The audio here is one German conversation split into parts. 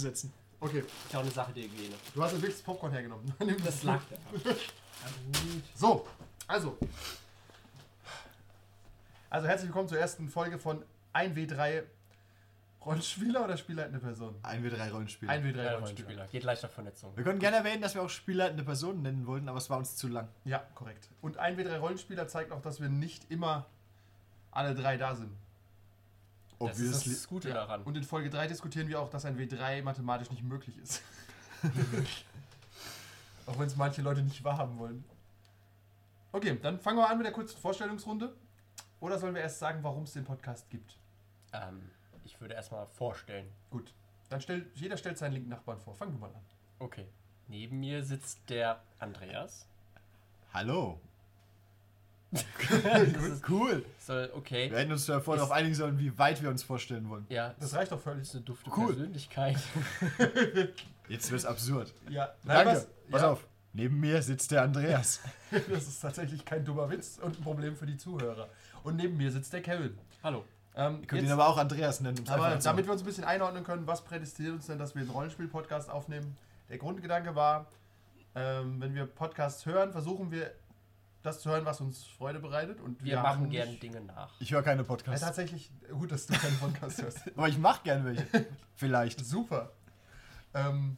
setzen. Okay, Ist ja auch eine Sache der Hygiene. du hast ja wirklich das Popcorn hergenommen. Das lag da. So, also. Also herzlich willkommen zur ersten Folge von 1W3 Rollenspieler oder spielleitende Person? 1W3 Rollenspiel. 1W3 Drei Rollenspieler. Rollenspieler. Geht leichter Vernetzung. Wir können gerne erwähnen, dass wir auch spielleitende Personen nennen wollten, aber es war uns zu lang. Ja, korrekt. Und 1W3 Rollenspieler zeigt auch, dass wir nicht immer alle drei da sind. Das ist das Gute daran. Und in Folge 3 diskutieren wir auch, dass ein W3 mathematisch nicht möglich ist. auch wenn es manche Leute nicht wahrhaben wollen. Okay, dann fangen wir an mit der kurzen Vorstellungsrunde. Oder sollen wir erst sagen, warum es den Podcast gibt? Ähm, ich würde erstmal vorstellen. Gut. Dann stellt jeder stellt seinen linken Nachbarn vor. Fang du mal an. Okay. Neben mir sitzt der Andreas. Hallo. Das Cool. soll, okay. Wir hätten uns ja vorher Ist- darauf einigen sollen, wie weit wir uns vorstellen wollen. Ja, Das reicht doch völlig. ist eine dufte Cool. Persönlichkeit. Jetzt wird's absurd. Ja, Danke. was- Pass ja, auf. Neben mir sitzt der Andreas. Das ist tatsächlich kein dummer Witz und ein Problem für die Zuhörer. Und neben mir sitzt der Kevin. Hallo. Ähm, Ihr könnt jetzt- ihn aber auch Andreas nennen. Aber damit wir uns ein bisschen einordnen können, was prädestiniert uns denn, dass wir einen Rollenspiel-Podcast aufnehmen? Der Grundgedanke war, ähm, wenn wir Podcasts hören, versuchen wir das zu hören, was uns Freude bereitet. Und Wir, haben machen gerne Dinge nach. Ich höre keine Ja, Podcasts. tatsächlich, gut, dass du keinen Podcast hörst. aber ich mache gerne welche. Vielleicht. Super. Ähm,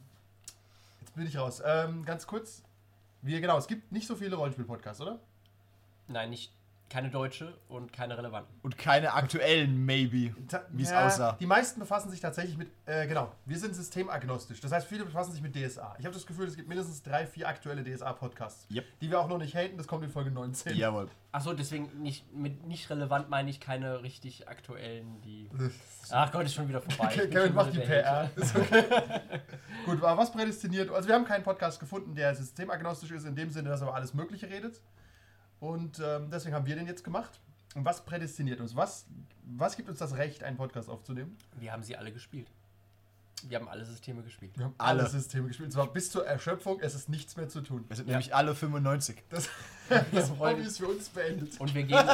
jetzt bin ich raus. Ähm, ganz kurz. Wir, genau, es gibt nicht so viele Rollenspiel-Podcasts, oder? Nein, nicht keine deutsche und keine relevanten. Und keine aktuellen, maybe. Wie es ja, aussah. Die meisten befassen sich tatsächlich mit, äh, genau, wir sind systemagnostisch. Das heißt, viele befassen sich mit DSA. Ich habe das Gefühl, es gibt mindestens drei, vier aktuelle DSA-Podcasts, Yep. die wir auch noch nicht haten. Das kommt in Folge 19. Jawohl. Achso, deswegen nicht, mit nicht relevant meine ich keine richtig aktuellen, die. Ach Gott, ist schon wieder vorbei. Ich bin Kevin schon macht wieder die PR. Ist okay. Gut, aber was prädestiniert? Also wir haben keinen Podcast gefunden, der systemagnostisch ist, in dem Sinne, dass er über alles Mögliche redet. Und ähm, deswegen haben wir den jetzt gemacht. Und was prädestiniert uns? Was, was gibt uns das Recht, einen Podcast aufzunehmen? Wir haben sie alle gespielt. Wir haben alle Systeme gespielt. Wir haben Alle. alle Systeme gespielt. Und zwar bis zur Erschöpfung. Es ist nichts mehr zu tun. Wir sind Ja. nämlich alle 95. Das, das Hobby ist für uns beendet. Und wir geben,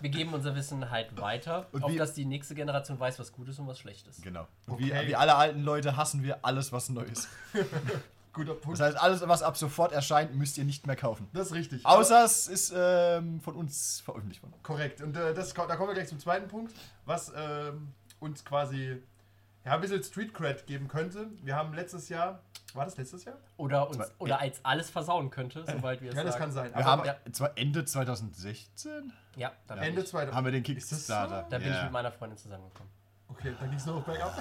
wir geben unser Wissen halt weiter, Und auf wie- dass die nächste Generation weiß, was gut ist und was schlecht ist. Genau. Und Okay. wie, wie alle alten Leute hassen wir alles, was neu ist. Guter Punkt. Das heißt, alles, was ab sofort erscheint, müsst ihr nicht mehr kaufen. Das ist richtig. Außer es ist ähm, von uns veröffentlicht worden. Korrekt. Und äh, das, da kommen wir gleich zum zweiten Punkt, was ähm, uns quasi ja, ein bisschen Street Cred geben könnte. Wir haben letztes Jahr, war das letztes Jahr? Oder, uns, Zwei- oder als alles versauen könnte, sobald wir es Ja, das sagen. kann sein. Wir haben ja. zwar Ende 2016 Ja, da bin, Ende ich, 2000. haben wir den Kickstarter. so? da bin Ja. ich mit meiner Freundin zusammengekommen. Okay, dann ging es noch bergab.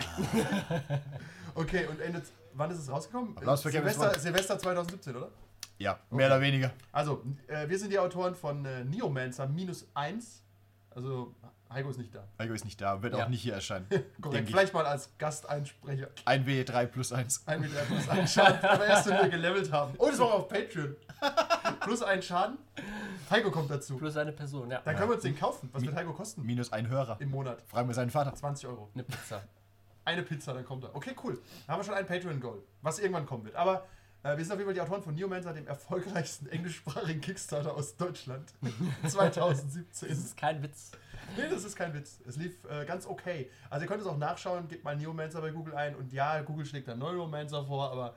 okay, und Ende, wann ist es rausgekommen? Applaus für Kevin Silvester. Silvester 2017, oder? Ja, mehr oder weniger. Also, äh, wir sind die Autoren von äh, Neomancer minus 1. Also, Heiko ist nicht da. Heiko ist nicht da, wird Ja. auch nicht hier erscheinen. Korrekt. Vielleicht mal als Gasteinsprecher. Ein W3 plus 1. Ein mit plus einen Schaden, aber erst wenn wir gelevelt haben. Oh, das war auf Patreon. plus einen Schaden. Heiko kommt dazu. Plus eine Person, ja. Dann können wir uns den kaufen. Was wird Heiko kosten? Minus ein Hörer. Im Monat. Fragen wir seinen Vater. 20 Euro. Eine Pizza. Eine Pizza, dann kommt er. Okay, cool. Dann haben wir schon ein Patreon-Goal, was irgendwann kommen wird. Aber äh, wir sind auf jeden Fall die Autoren von Neomancer, dem erfolgreichsten englischsprachigen Kickstarter aus Deutschland. 2017. Das ist kein Witz. Nee, das ist kein Witz. Es lief äh, ganz okay. Also ihr könnt es auch nachschauen, gebt mal Neomancer bei Google ein und ja, Google schlägt dann Neuromancer vor, aber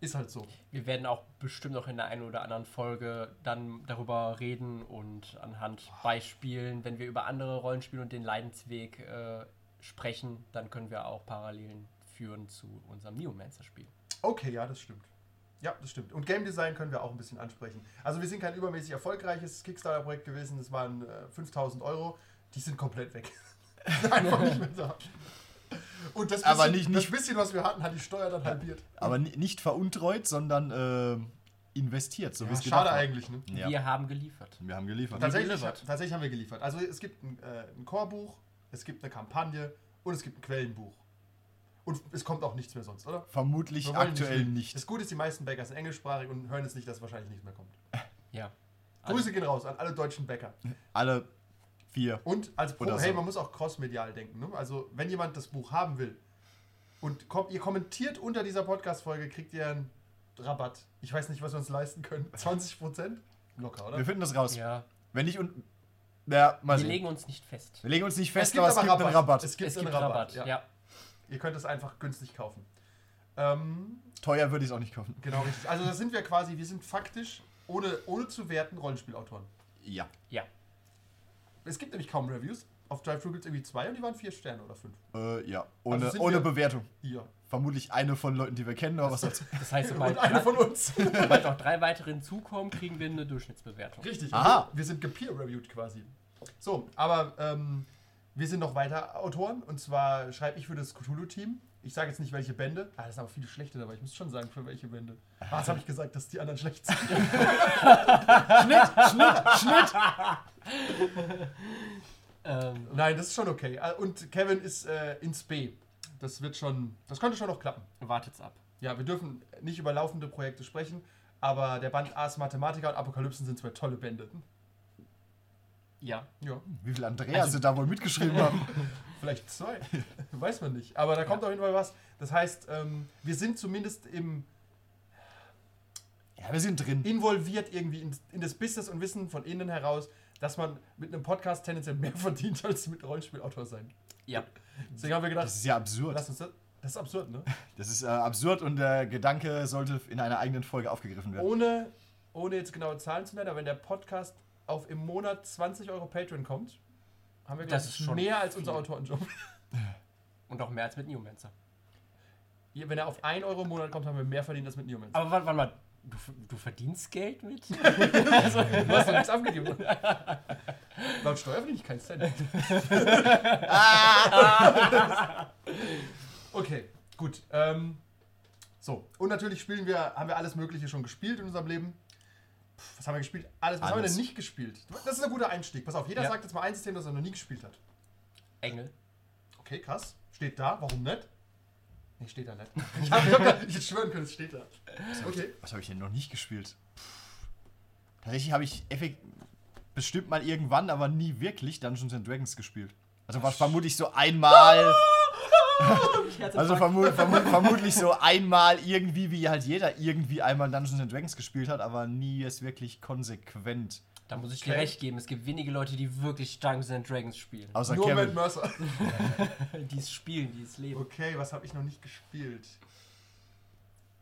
ist halt so. Wir werden auch bestimmt noch in der einen oder anderen Folge dann darüber reden und anhand Beispielen, wenn wir über andere Rollenspiele und den Leidensweg äh, sprechen, dann können wir auch Parallelen führen zu unserem Neomancer-Spiel. Okay, ja, das stimmt. Ja, das stimmt. Und Game Design können wir auch ein bisschen ansprechen. Also wir sind kein übermäßig erfolgreiches Kickstarter-Projekt gewesen. Das waren äh, 5000 Euro. Die sind komplett weg. Einfach nicht mehr da. Und das bisschen, Aber nicht- das nicht- bisschen, was wir hatten, hat die Steuer dann halbiert. Aber ni- nicht veruntreut, sondern ähm, investiert, so Ja, es schade eigentlich, ne? Ja. Wir haben geliefert. Wir haben geliefert. Tatsächlich, delivered. tatsächlich haben wir geliefert. Also es gibt ein, äh, ein Chorbuch, es gibt eine Kampagne und es gibt ein Quellenbuch. Und es kommt auch nichts mehr sonst, oder? Vermutlich aktuell lügen. nicht. Das Gute ist, die meisten Bäcker sind englischsprachig und hören jetzt nicht, dass wahrscheinlich nichts mehr kommt. Ja. Grüße gehen raus an alle deutschen Bäcker. Alle vier. Und als Pro, Oder hey, so. man muss auch crossmedial denken. Ne? Also, wenn jemand das Buch haben will und kommt, ihr kommentiert unter dieser Podcast-Folge, kriegt ihr einen Rabatt. Ich weiß nicht, was wir uns leisten können. 20%? Locker, oder? Wir finden das raus. Ja. Wenn nicht und. Ja, mal Wir sehen. legen uns nicht fest. wir legen uns nicht Es fest, gibt aber es gibt einen Rabatt. Rabatt. Es gibt es einen gibt Rabatt. Rabatt. ja. Ja. Ihr könnt es einfach günstig kaufen. Ähm, Teuer würde ich es auch nicht kaufen. genau, richtig. Also da sind wir quasi, wir sind faktisch, ohne, ohne zu werten, Rollenspielautoren. Ja. Ja. Es gibt nämlich kaum Reviews. Auf Drive-Thru gibt es irgendwie zwei und die waren vier Sterne oder fünf. Äh, ja. Ohne, Also ohne Bewertung. Hier. Vermutlich eine von Leuten, die wir kennen, aber was soll's. Das heißt, sobald, eine von uns. sobald noch drei weitere hinzukommen, kriegen wir eine Durchschnittsbewertung. Richtig. Aha. Wir, wir sind gepeer-reviewed quasi. So, aber ähm, wir sind noch weiter Autoren. Und zwar schreibe ich für das Cthulhu-Team. Ich sage jetzt nicht, welche Bände. Ah, das sind aber viele schlechte dabei. Ich muss schon sagen, für welche Bände. Ah, das habe ich gesagt, dass die anderen schlecht sind. Schnitt, Schnitt, Schnitt! Ähm, Nein, das ist schon okay. Ah, Und Kevin ist äh, ins B. Das wird schon, das könnte schon noch klappen. wartet's ab. Ja, wir dürfen nicht über laufende Projekte sprechen, aber der Band Ars Mathematica und Apokalypsen sind zwei tolle Bände. Ja. Ja, Wie viel Andreas sie da wohl mitgeschrieben haben. vielleicht zwei. Weiß man nicht. Aber da kommt auf jeden Fall was. Das heißt, ähm, wir sind zumindest im Ja, wir sind drin. involviert irgendwie in, in das Business und wissen von innen heraus, dass man mit einem Podcast tendenziell mehr verdient als mit Rollenspielautor sein. Ja. Deswegen haben wir gedacht, Das ist ja absurd. lass uns das. Das ist absurd, ne? Das ist äh, absurd und der Gedanke sollte in einer eigenen Folge aufgegriffen werden. Ohne, ohne jetzt genaue Zahlen zu nennen, aber wenn der Podcast auf im Monat 20 Euro Patreon kommt, haben wir, glaub Das ich, ist schon mehr als unser. Autorenjob. Und auch mehr als mit Newmancer. Ja, Wenn er auf 1 Euro im Monat kommt, haben wir mehr verdient als mit Newman. Aber warte, warte mal, du, du verdienst Geld mit? Du hast doch nichts abgegeben. Laut Steuer verdiene ich keinen Cent. okay, gut. Ähm, so, und natürlich spielen wir, haben wir alles Mögliche schon gespielt in unserem Leben. Puh, was haben wir gespielt? Alles. Was haben wir Alles. denn nicht gespielt? Das ist ein guter Einstieg. Pass auf, jeder Ja. sagt jetzt mal ein System, das er noch nie gespielt hat. Engel. Okay, krass. Steht da, warum nicht? Nee, steht da nicht. Ich, hab, ich, hab, ich hätte schwören können, es steht da. Okay. Was habe ich denn noch nicht gespielt? Tatsächlich habe ich effekt bestimmt mal irgendwann, aber nie wirklich Dungeons and Dragons gespielt. Also war vermutlich so einmal. Also vermu vermu vermutlich so einmal irgendwie, wie halt jeder irgendwie einmal Dungeons and Dragons gespielt hat, aber nie es wirklich konsequent. Da muss ich dir Okay. recht geben, es gibt wenige Leute, die wirklich Dungeons and Dragons spielen. Außer Nur Matt Kevin. Mercer. Die es spielen, die es leben. Okay, was habe ich noch nicht gespielt?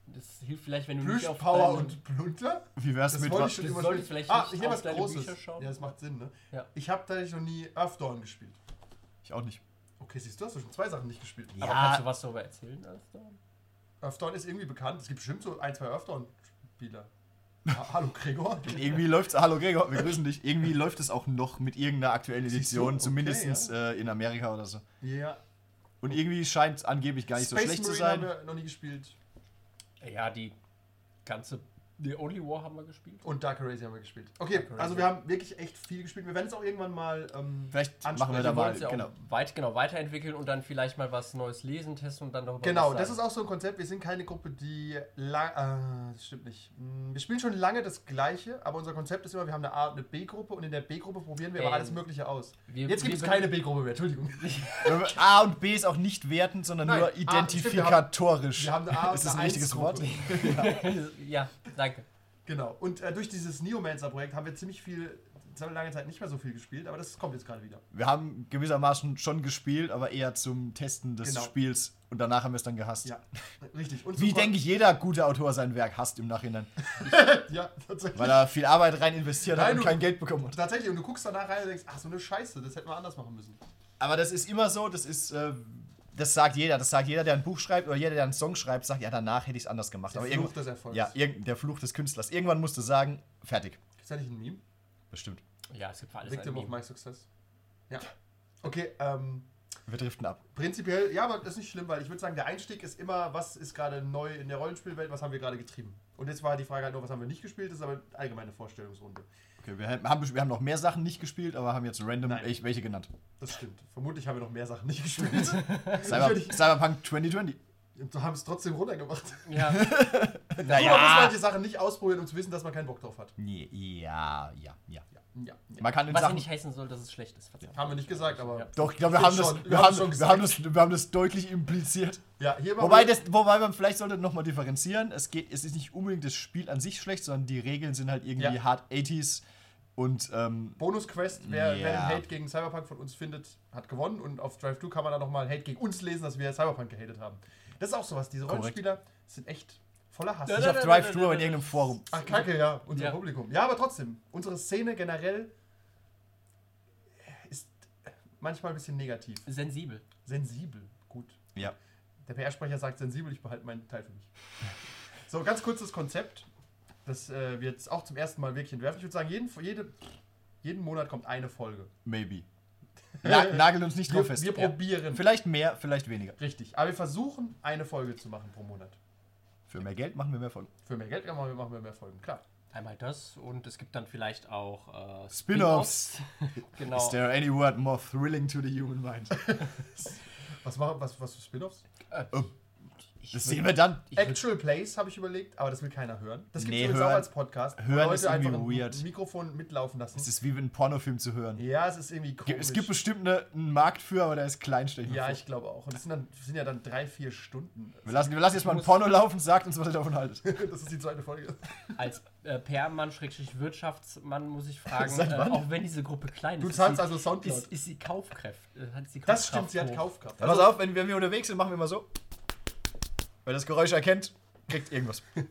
Das hilft vielleicht, wenn du nicht auf deinem- und Plunter? Wie wär's Das mit wollte was? ich schon spielen. vielleicht Ah, ich nehme auf was deine Großes. Bücher schauen. Ja, das macht Sinn, ne? Ja. Ich habe tatsächlich noch nie Earthdawn gespielt. Ich auch nicht. Okay, siehst du, hast du schon zwei Sachen nicht gespielt. Aber Ja. kannst du was darüber erzählen? Alsdorn? Earthdawn ist irgendwie bekannt. Es gibt bestimmt so ein, zwei Earthdawn-Spieler. Ha Hallo Gregor. Irgendwie läuft's. Hallo Gregor, wir grüßen dich. Irgendwie läuft es auch noch mit irgendeiner aktuellen? Edition, Okay, zumindest äh, in Amerika oder so. Ja. Und irgendwie scheint es angeblich gar nicht so Space schlecht zu Marine haben sein. wir noch nie gespielt. Ja, die ganze. Die Only War haben wir gespielt. Und Dark Arisen haben wir gespielt. Okay, also wir haben wirklich echt viel gespielt. Wir werden es auch irgendwann mal. Ähm, Vielleicht ansprechen. machen wir da mal. ja Genau. weit, genau, weiterentwickeln und dann vielleicht mal was Neues lesen, testen und dann darüber Genau, das ist auch so ein Konzept. Wir sind keine Gruppe, die lang. Äh, das stimmt nicht. Hm, Wir spielen schon lange das Gleiche, aber unser Konzept ist immer, wir haben eine A- und eine B-Gruppe und in der B-Gruppe probieren wir aber Ähm, alles Mögliche aus. Wir- Jetzt gibt es keine B-Gruppe mehr, Entschuldigung. A und B ist auch nicht wertend, sondern Nein, nur A- stimmt, wir haben- identifikatorisch. Wir haben eine A und ist das ein richtiges Wort? 1-Gruppe. ja, danke. Genau. Und äh, durch dieses Neomancer-Projekt haben wir ziemlich viel, lange Zeit nicht mehr so viel gespielt, aber das kommt jetzt gerade wieder. Wir haben gewissermaßen schon gespielt, aber eher zum Testen des Genau. Spiels und danach haben wir es dann gehasst. Ja, richtig. Und Wie denke ich, jeder gute Autor sein Werk hasst im Nachhinein, Ja, tatsächlich. weil er viel Arbeit rein investiert hat Nein, und du- kein Geld bekommen hat. Tatsächlich, und du guckst danach rein und denkst, ach, so eine Scheiße, das hätten wir anders machen müssen. Aber das ist immer so, das ist, äh, das sagt jeder. Das sagt jeder, der ein Buch schreibt oder jeder, der einen Song schreibt, sagt, ja, danach hätte ich es anders gemacht. Der aber Fluch des Erfolgs. ja, irgend- der Fluch des Künstlers. Irgendwann musst du sagen, fertig. Ist da nicht ein Meme? Bestimmt. Ja, es gibt für alles Victim ein of Meme. my success. Ja. Okay, ähm, Wir driften ab. prinzipiell, ja, aber das ist nicht schlimm, weil ich würde sagen, der Einstieg ist immer, was ist gerade neu in der Rollenspielwelt, was haben wir gerade getrieben. Und jetzt war die Frage halt nur, was haben wir nicht gespielt, das ist aber eine allgemeine Vorstellungsrunde. Okay, wir haben, wir haben noch mehr Sachen nicht gespielt, aber haben jetzt random Nein. welche genannt. Das stimmt. Vermutlich haben wir noch mehr Sachen nicht gespielt. Cyber. Cyberpunk 2020. Und haben es trotzdem runtergemacht. Ja, Man muss Naja. manche Sachen nicht ausprobieren, um zu wissen, dass man keinen Bock drauf hat. Ja, ja, ja. Ja. Man kann in was ja Sachen. nicht heißen soll, dass es schlecht ist. verdammt. Haben wir nicht gesagt, aber. Ja. Doch, ich glaube, wir, haben das, schon, wir, wir haben, schon wir, haben das, wir haben das deutlich impliziert. Ja, hier Wobei, wir- das, wobei man vielleicht sollte nochmal differenzieren. Es, geht, es ist nicht unbedingt das Spiel an sich schlecht, sondern die Regeln sind halt irgendwie Ja. hart 80s und ähm, Bonus-Quest, wer, wer Ja. den Hate gegen Cyberpunk von uns findet, hat gewonnen. Und auf Drive 2 kann man dann nochmal Hate gegen uns lesen, dass wir Cyberpunk gehatet haben. Das ist auch sowas. Diese Korrekt. Rollenspieler sind echt voller Hass. Ja, Nicht auf Drive da- aber in irgendeinem Forum. Ach, kacke, ja, unser Ja. Publikum. Ja, aber trotzdem, unsere Szene generell ist manchmal ein bisschen negativ. Sensibel. Sensibel, gut. Ja. Der PR-Sprecher sagt sensibel, ich behalte meinen Teil für mich. So, ganz kurz das Konzept, das äh, wir jetzt auch zum ersten Mal wirklich entwerfen. Ich würde sagen, jeden, jede, jeden Monat kommt eine Folge. Maybe. Na, nageln uns nicht Wir, drauf fest. wir Ja. probieren. Vielleicht mehr, vielleicht weniger. Richtig. Aber wir versuchen, eine Folge zu machen pro Monat. Für mehr Geld machen wir mehr Folgen. Für mehr Geld machen wir, machen wir mehr Folgen, klar. Einmal das und es gibt dann vielleicht auch äh, Spin-offs. genau. Is there any word more thrilling to the human mind? Was machen was, was für Spin-offs? Ich Das sehen wir dann. ich Actual Plays habe ich überlegt, aber das will keiner hören. Das gibt es Nee, übrigens auch als Podcast. hören Leute ist irgendwie einfach ein weird. Mikrofon mitlaufen lassen. Es ist wie ein Pornofilm zu hören. ja, es ist irgendwie komisch. Es gibt bestimmt eine, einen Markt für, aber der ist klein, stell ich mir Ja, vor. ich glaube auch. Und es sind, dann, sind ja dann drei, vier Stunden. Wir lassen, wir lassen jetzt mal ein Porno laufen, sagt uns, was ihr davon haltet. Das ist die zweite Folge. Als äh, PR-Mann, Schrägstrich Wirtschaftsmann, muss ich fragen, äh, auch wenn diese Gruppe klein ist. Du ist zahlst sie, also Soundcloud. ist, ist sie Kaufkraft. Äh, hat sie das stimmt, sie hat hoch. Kaufkraft. Pass auf, wenn, wenn wir unterwegs sind, machen wir mal so. Wer das Geräusch erkennt, kriegt irgendwas.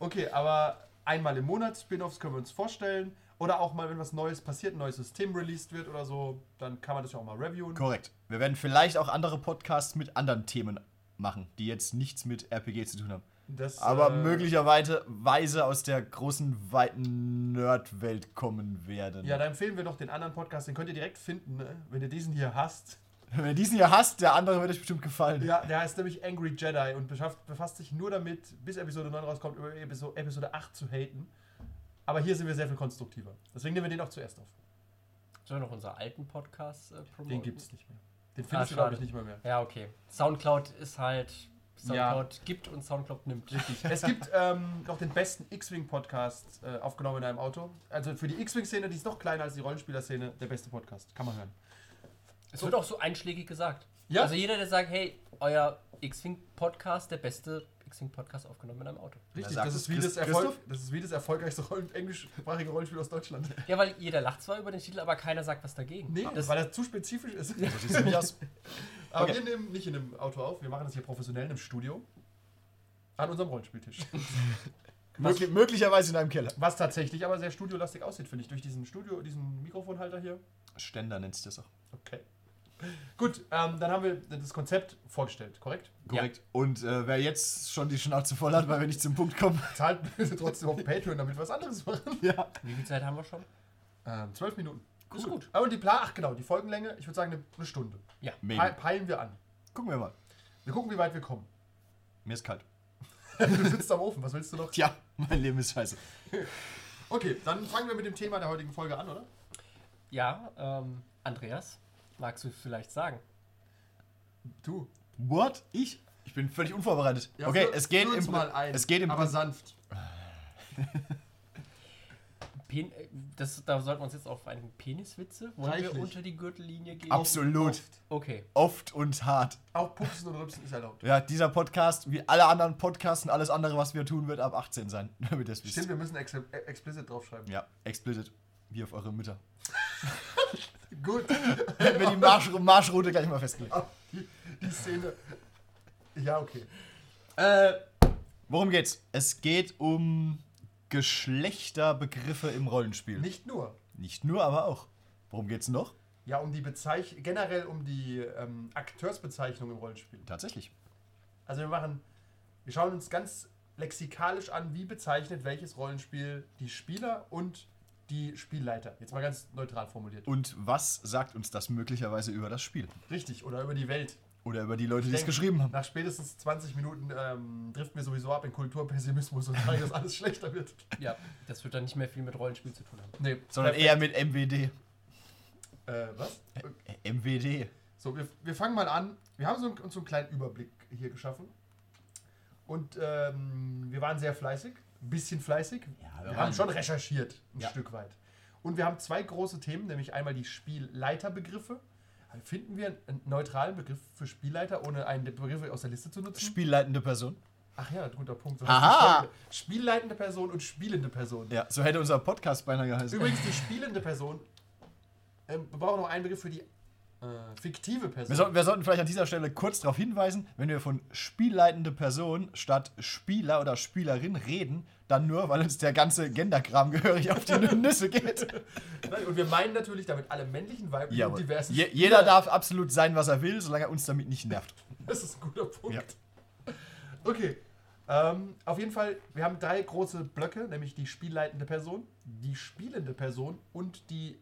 Okay, aber einmal im Monat Spin-offs können wir uns vorstellen. Oder auch mal, wenn was Neues passiert, ein neues System released wird oder so, dann kann man das ja auch mal reviewen. Korrekt. Wir werden vielleicht auch andere Podcasts mit anderen Themen machen, die jetzt nichts mit RPG zu tun haben. Das, Aber äh, möglicherweise Weise aus der großen, weiten Nerd-Welt kommen werden. Ja, da empfehlen wir noch den anderen Podcast, den könnt ihr direkt finden, ne? wenn ihr diesen hier hasst. Wenn ihr diesen hier hasst, der andere wird euch bestimmt gefallen. Ja, der heißt nämlich Angry Jedi und befasst sich nur damit, bis Episode 9 rauskommt, über Episo- Episode 8 zu haten. Aber hier sind wir sehr viel konstruktiver. Deswegen nehmen wir den auch zuerst auf. Sollen wir noch unsere alten Podcasts äh, promoten? Den gibt es nicht mehr. Den findest du, schade. glaube ich, nicht mehr mehr. Ja, okay. Soundcloud ist halt. Ja. Soundcloud gibt und Soundcloud nimmt. Richtig. Es gibt ähm, noch den besten X-Wing-Podcast äh, aufgenommen in einem Auto. Also für die X-Wing-Szene, die ist noch kleiner als die Rollenspieler-Szene, der beste Podcast. Kann man hören. Es wird auch so einschlägig gesagt. Ja. Also jeder, der sagt, hey, euer X-Wing-Podcast, der beste X-Wing-Podcast aufgenommen in einem Auto. Richtig, sagt das ist, wie das, Erfolg, das ist wie das erfolgreichste Rollen englischsprachige Rollenspiel aus Deutschland. Ja, weil jeder lacht zwar über den Titel, aber keiner sagt was dagegen. Nee, das, weil das zu spezifisch ist. Aber Okay. wir nehmen nicht in einem Auto auf, wir machen das hier professionell in einem Studio. An unserem Rollenspieltisch. Möglich, möglicherweise in einem Keller. Was tatsächlich aber sehr studiolastig aussieht, finde ich, durch diesen Studio, diesen Mikrofonhalter hier. Ständer nennt sich das auch. Okay. Gut, ähm, dann haben wir das Konzept vorgestellt, korrekt? Korrekt. Und äh, wer jetzt schon die Schnauze voll hat, weil wir nicht zum Punkt kommen. Zahlt bitte trotzdem auf Patreon, damit wir was anderes machen. ja. wie viel Zeit haben wir schon? Ähm, zwölf Minuten. Ist gut. Aber die Plan, ach genau, die Folgenlänge, ich würde sagen eine, eine Stunde. Ja. Pe Maybe. peilen wir an. Gucken wir mal. Wir gucken, wie weit wir kommen. Mir ist kalt. Du sitzt am Ofen, was willst du noch? Tja, mein Leben ist scheiße. Okay, dann fangen wir mit dem Thema der heutigen Folge an, oder? Ja, ähm, Andreas, magst du vielleicht sagen? Du. What? Ich? Ich bin völlig unvorbereitet. okay, führ- es geht im mal ein, es geht im aber Prin- sanft. Pen das, da sollten wir uns jetzt auf einen Peniswitze. Wollen wir unter die Gürtellinie gehen? absolut Oft. Okay. oft und hart. Auch Pupsen und Rübsen ist erlaubt. Ja, dieser Podcast, wie alle anderen Podcasts und alles andere, was wir tun, wird ab 18 sein. Damit ihr es wisst. Stimmt, wir müssen ex äh, explicit draufschreiben. Ja, explicit. Wie auf eure Mütter. Gut. Wenn wir die Marsch Marschroute gleich mal festlegen. Ah, die, die Szene. Ja, okay. Äh, Worum geht's? Es geht um Geschlechterbegriffe im Rollenspiel. Nicht nur. Nicht nur, aber auch. Worum geht's noch? Ja, um die Bezeichnung, generell um die ähm, Akteursbezeichnung im Rollenspiel. Tatsächlich. Also wir machen, wir schauen uns ganz lexikalisch an, wie bezeichnet welches Rollenspiel die Spieler und die Spielleiter. Jetzt mal ganz neutral formuliert. Und was sagt uns das möglicherweise über das Spiel? Richtig, oder über die Welt. Oder über die Leute, die es geschrieben haben? Nach spätestens 20 Minuten ähm, driften wir sowieso ab in Kulturpessimismus und sagen, dass alles schlechter wird. ja, das wird dann nicht mehr viel mit Rollenspiel zu tun haben. Nee, Sondern perfekt. eher mit MWD. Äh, was? Äh, MWD. So, wir, wir fangen mal an. Wir haben so, einen- uns so einen kleinen Überblick hier geschaffen. Und ähm, wir waren sehr fleißig. Ein bisschen fleißig. Ja, wir wir haben schon recherchiert, ein Ja. Stück weit. Und wir haben zwei große Themen, nämlich einmal die Spielleiterbegriffe. Finden wir einen neutralen Begriff für Spielleiter, ohne einen der Begriffe aus der Liste zu nutzen? Spielleitende Person. Ach ja, guter Punkt. So Aha. Spielleitende Person und spielende Person. Ja, so hätte unser Podcast beinahe geheißen. Übrigens, die spielende Person, ähm, wir brauchen noch einen Begriff für die fiktive Person. Wir, sollten- wir sollten vielleicht an dieser Stelle kurz darauf hinweisen, wenn wir von spielleitende Person statt Spieler oder Spielerin reden, dann nur, weil uns der ganze Genderkram gehörig auf die Nüsse geht. Nein, und wir meinen natürlich damit alle männlichen, weiblichen und Jawohl. diversen Je, jeder darf absolut sein, was er will, solange er uns damit nicht nervt. Das ist ein guter Punkt. Ja. Okay. Ähm, auf jeden Fall, wir haben drei große Blöcke, nämlich die spielleitende Person, die spielende Person und die,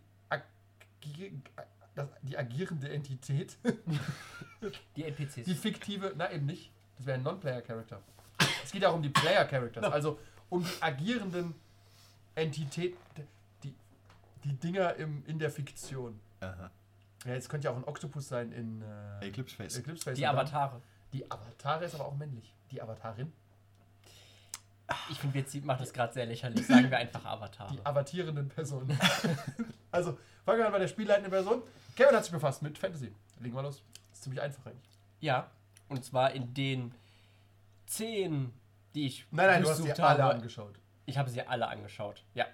das, die agierende Entität. Die NPCs. Die fiktive, na eben nicht. Das wäre ein Non-Player-Character. Es geht auch um die Player-Characters, also um die agierenden Entitäten, die, die Dinger im, in der Fiktion. Aha. Ja, jetzt könnte ja auch ein Oktopus sein in äh, Eclipse Face. Eclipse Face. die Avatare. Die Avatare ist aber auch männlich. Die Avatarin. Ich finde, wir macht das gerade sehr lächerlich. Sagen wir einfach Avatare. Die avatierenden Personen. also, fangen wir an bei der spielleitenden Person. Kevin hat sich befasst mit Fantasy. Legen wir los. ist ziemlich einfach eigentlich. Ja, und zwar in den zehn, die ich Nein, nein, du hast durchsucht dir alle habe. angeschaut. Ich habe sie alle angeschaut. Ja.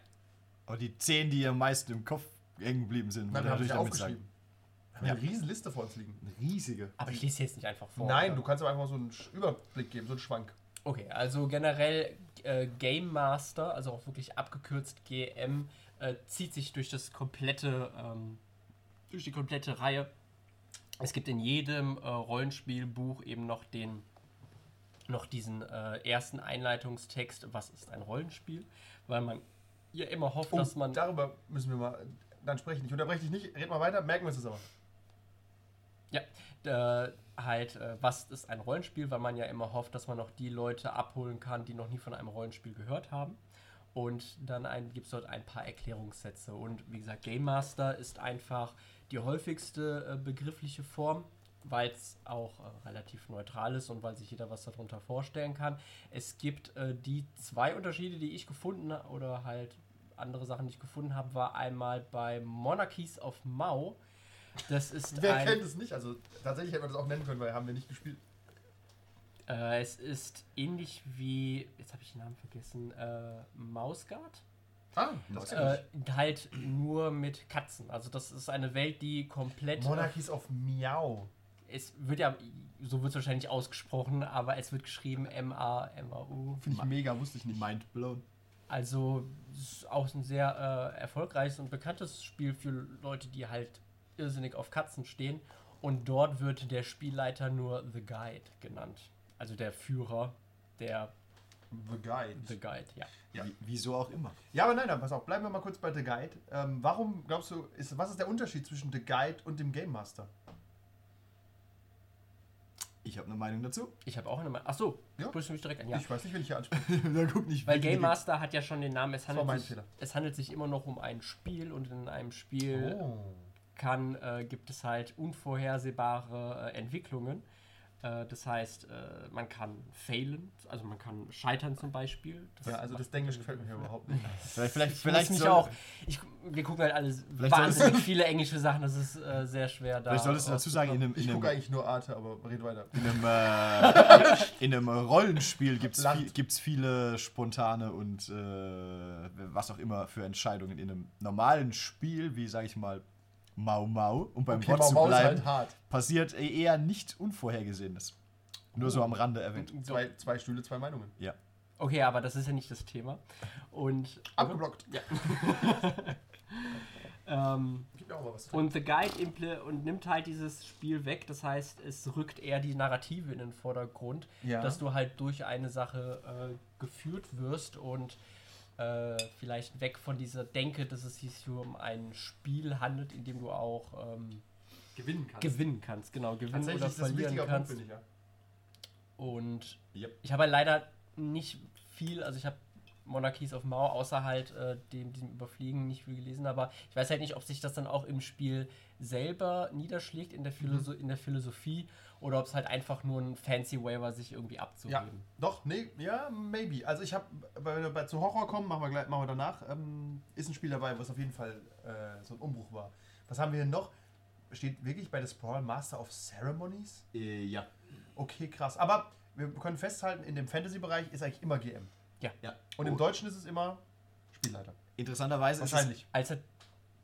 Aber die zehn, die am meisten im Kopf hängen geblieben sind, Nein, haben ich sie damit aufgeschrieben. Wir haben Ja. eine riesen Liste vor uns liegen. Eine riesige. Aber ich lese jetzt nicht einfach vor. Nein, oder? du kannst aber einfach so einen Überblick geben, so einen Schwank. Okay, also generell äh, Game Master, also auch wirklich abgekürzt GM, äh, zieht sich durch das komplette, ähm, durch die komplette Reihe. Es gibt in jedem äh, Rollenspielbuch eben noch den, noch diesen äh, ersten Einleitungstext, was ist ein Rollenspiel, weil man ja immer hofft, Oh, dass man darüber müssen wir mal dann sprechen. Ich unterbreche dich nicht, red mal weiter, merken wir uns das aber. Äh, halt, äh, was ist ein Rollenspiel, weil man ja immer hofft, dass man noch die Leute abholen kann, die noch nie von einem Rollenspiel gehört haben. Und dann gibt es dort ein paar Erklärungssätze. Und wie gesagt, Game Master ist einfach die häufigste äh, begriffliche Form, weil es auch äh, relativ neutral ist und weil sich jeder was darunter vorstellen kann. Es gibt äh, die zwei Unterschiede, die ich gefunden habe, oder halt andere Sachen, die ich gefunden habe, war einmal bei Monarchies of Mao. Das ist Wer ein, kennt es nicht? Also tatsächlich hätten wir das auch nennen können, weil haben wir nicht gespielt. Äh, es ist ähnlich wie, jetzt habe ich den Namen vergessen, äh, Mausgard. Ah, das kenn Äh, halt nur mit Katzen. Also das ist eine Welt, die komplett... Monarchies of Miau. Es wird ja, so wird es wahrscheinlich ausgesprochen, aber es wird geschrieben M-A-M-A-U. Finde ich mega, wusste ich nicht. Mind blown. Also es ist auch ein sehr äh, erfolgreiches und bekanntes Spiel für Leute, die halt irrsinnig auf Katzen stehen. Und dort wird der Spielleiter nur The Guide genannt. Also der Führer, der The Guide. The Guide, ja. Ja. Wie, wieso auch immer. Ja, aber nein, nein, pass auf, bleiben wir mal kurz bei The Guide. Ähm, warum glaubst du, ist, was ist der Unterschied zwischen The Guide und dem Game Master? Ich habe eine Meinung dazu. Ich habe auch eine Meinung. Achso, Ja. sprichst du mich direkt an. Ja. Ich weiß nicht, wenn ich hier anspreche. da guck nicht. Weil Game Master hat ja schon den Namen. Es war handelt, mein sich, Fehler. es handelt sich immer noch um ein Spiel und in einem Spiel Oh. Kann, äh, gibt es halt unvorhersehbare äh, Entwicklungen. Äh, das heißt, äh, man kann failen, also man kann scheitern zum Beispiel. Ja, also das Englisch gefällt mir überhaupt nicht. Vielleicht, vielleicht, Vielleicht vielleicht mich auch. Ich, wir gucken halt alles wahnsinnig viele englische Sachen. Das ist äh, sehr schwer da. Vielleicht solltest du dazu sagen, in einem, Ich in gucke einem, eigentlich nur Arte, aber red weiter. in einem, äh, in einem Rollenspiel gibt es viel, gibt's viele spontane und äh, was auch immer für Entscheidungen. In einem normalen Spiel, wie sage ich mal, Mau Mau, um beim Okay, Wort zu bleiben, halt hart. passiert eher nicht Unvorhergesehenes. Nur so am Rande erwähnt. Zwei, zwei Stühle, zwei Meinungen. Ja. Okay, aber das ist ja nicht das Thema. Und Abgeblockt. ähm, Gib mir auch mal was. Und The Guide impl und nimmt halt dieses Spiel weg. Das heißt, es rückt eher die Narrative in den Vordergrund, Ja. dass du halt durch eine Sache äh, geführt wirst und äh, vielleicht weg von dieser Denke, dass es sich hier um ein Spiel handelt, in dem du auch ähm, gewinnen kannst. gewinnen kannst. Genau, gewinnen oder ist das ein verlieren Punkt, kannst. finde ich, ja. Und Yep. ich habe halt leider nicht viel, also ich habe Monarchies of Mao außer halt äh, dem, diesem Überfliegen nicht viel gelesen, aber ich weiß halt nicht, ob sich das dann auch im Spiel selber niederschlägt in der, Philosoph in der Philosophie oder ob es halt einfach nur ein fancy way war, sich irgendwie Ja, abzuheben. doch, nee, ja, maybe. Also ich habe, wenn wir bei, zu Horror kommen, machen wir gleich, machen wir danach, ähm, ist ein Spiel dabei, was auf jeden Fall äh, so ein Umbruch war. Was haben wir denn noch? Steht wirklich bei The Sprawl Master of Ceremonies? Äh, ja. Okay, krass. Aber wir können festhalten, in dem Fantasy-Bereich ist eigentlich immer GM. ja. Und im Oh, Deutschen ist es immer Spielleiter. Interessanterweise ist es, Wahrscheinlich. Als er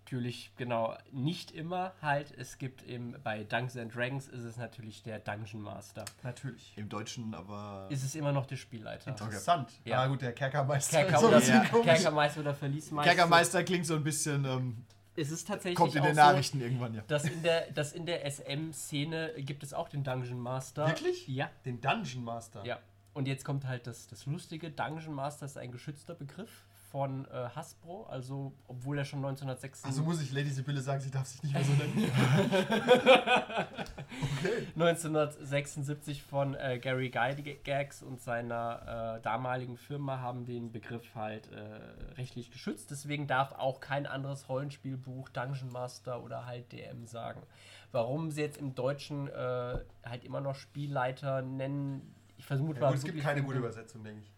natürlich, genau, nicht immer halt. Es gibt eben bei Dungeons and Dragons ist es natürlich der Dungeon Master. Natürlich. Im Deutschen aber. Ist es immer noch der Spielleiter. Interessant. Ja. Ah, gut, der Kerkermeister. Kerker so oder, ja. Kerkermeister oder Verliesmeister. Kerkermeister klingt so ein bisschen. Ähm, Es ist tatsächlich kommt in den so, Nachrichten irgendwann, ja. dass in der, dass in der SM-Szene gibt es auch den Dungeon Master. Wirklich? Ja. Den Dungeon Master. Ja. Und jetzt kommt halt das, das Lustige, Dungeon Master ist ein geschützter Begriff von äh, Hasbro, also obwohl er schon 1906 Also muss ich Lady Sibylle sagen, sie darf sich nicht mehr so nennen. okay. 1976 von äh, Gary Gygax und seiner äh, damaligen Firma haben den Begriff halt äh, rechtlich geschützt. Deswegen darf auch kein anderes Rollenspielbuch Dungeon Master oder halt DM sagen. Warum sie jetzt im Deutschen äh, halt immer noch Spielleiter nennen, ich vermute Ja, mal. gut, es gibt keine gute Übersetzung, denke ich.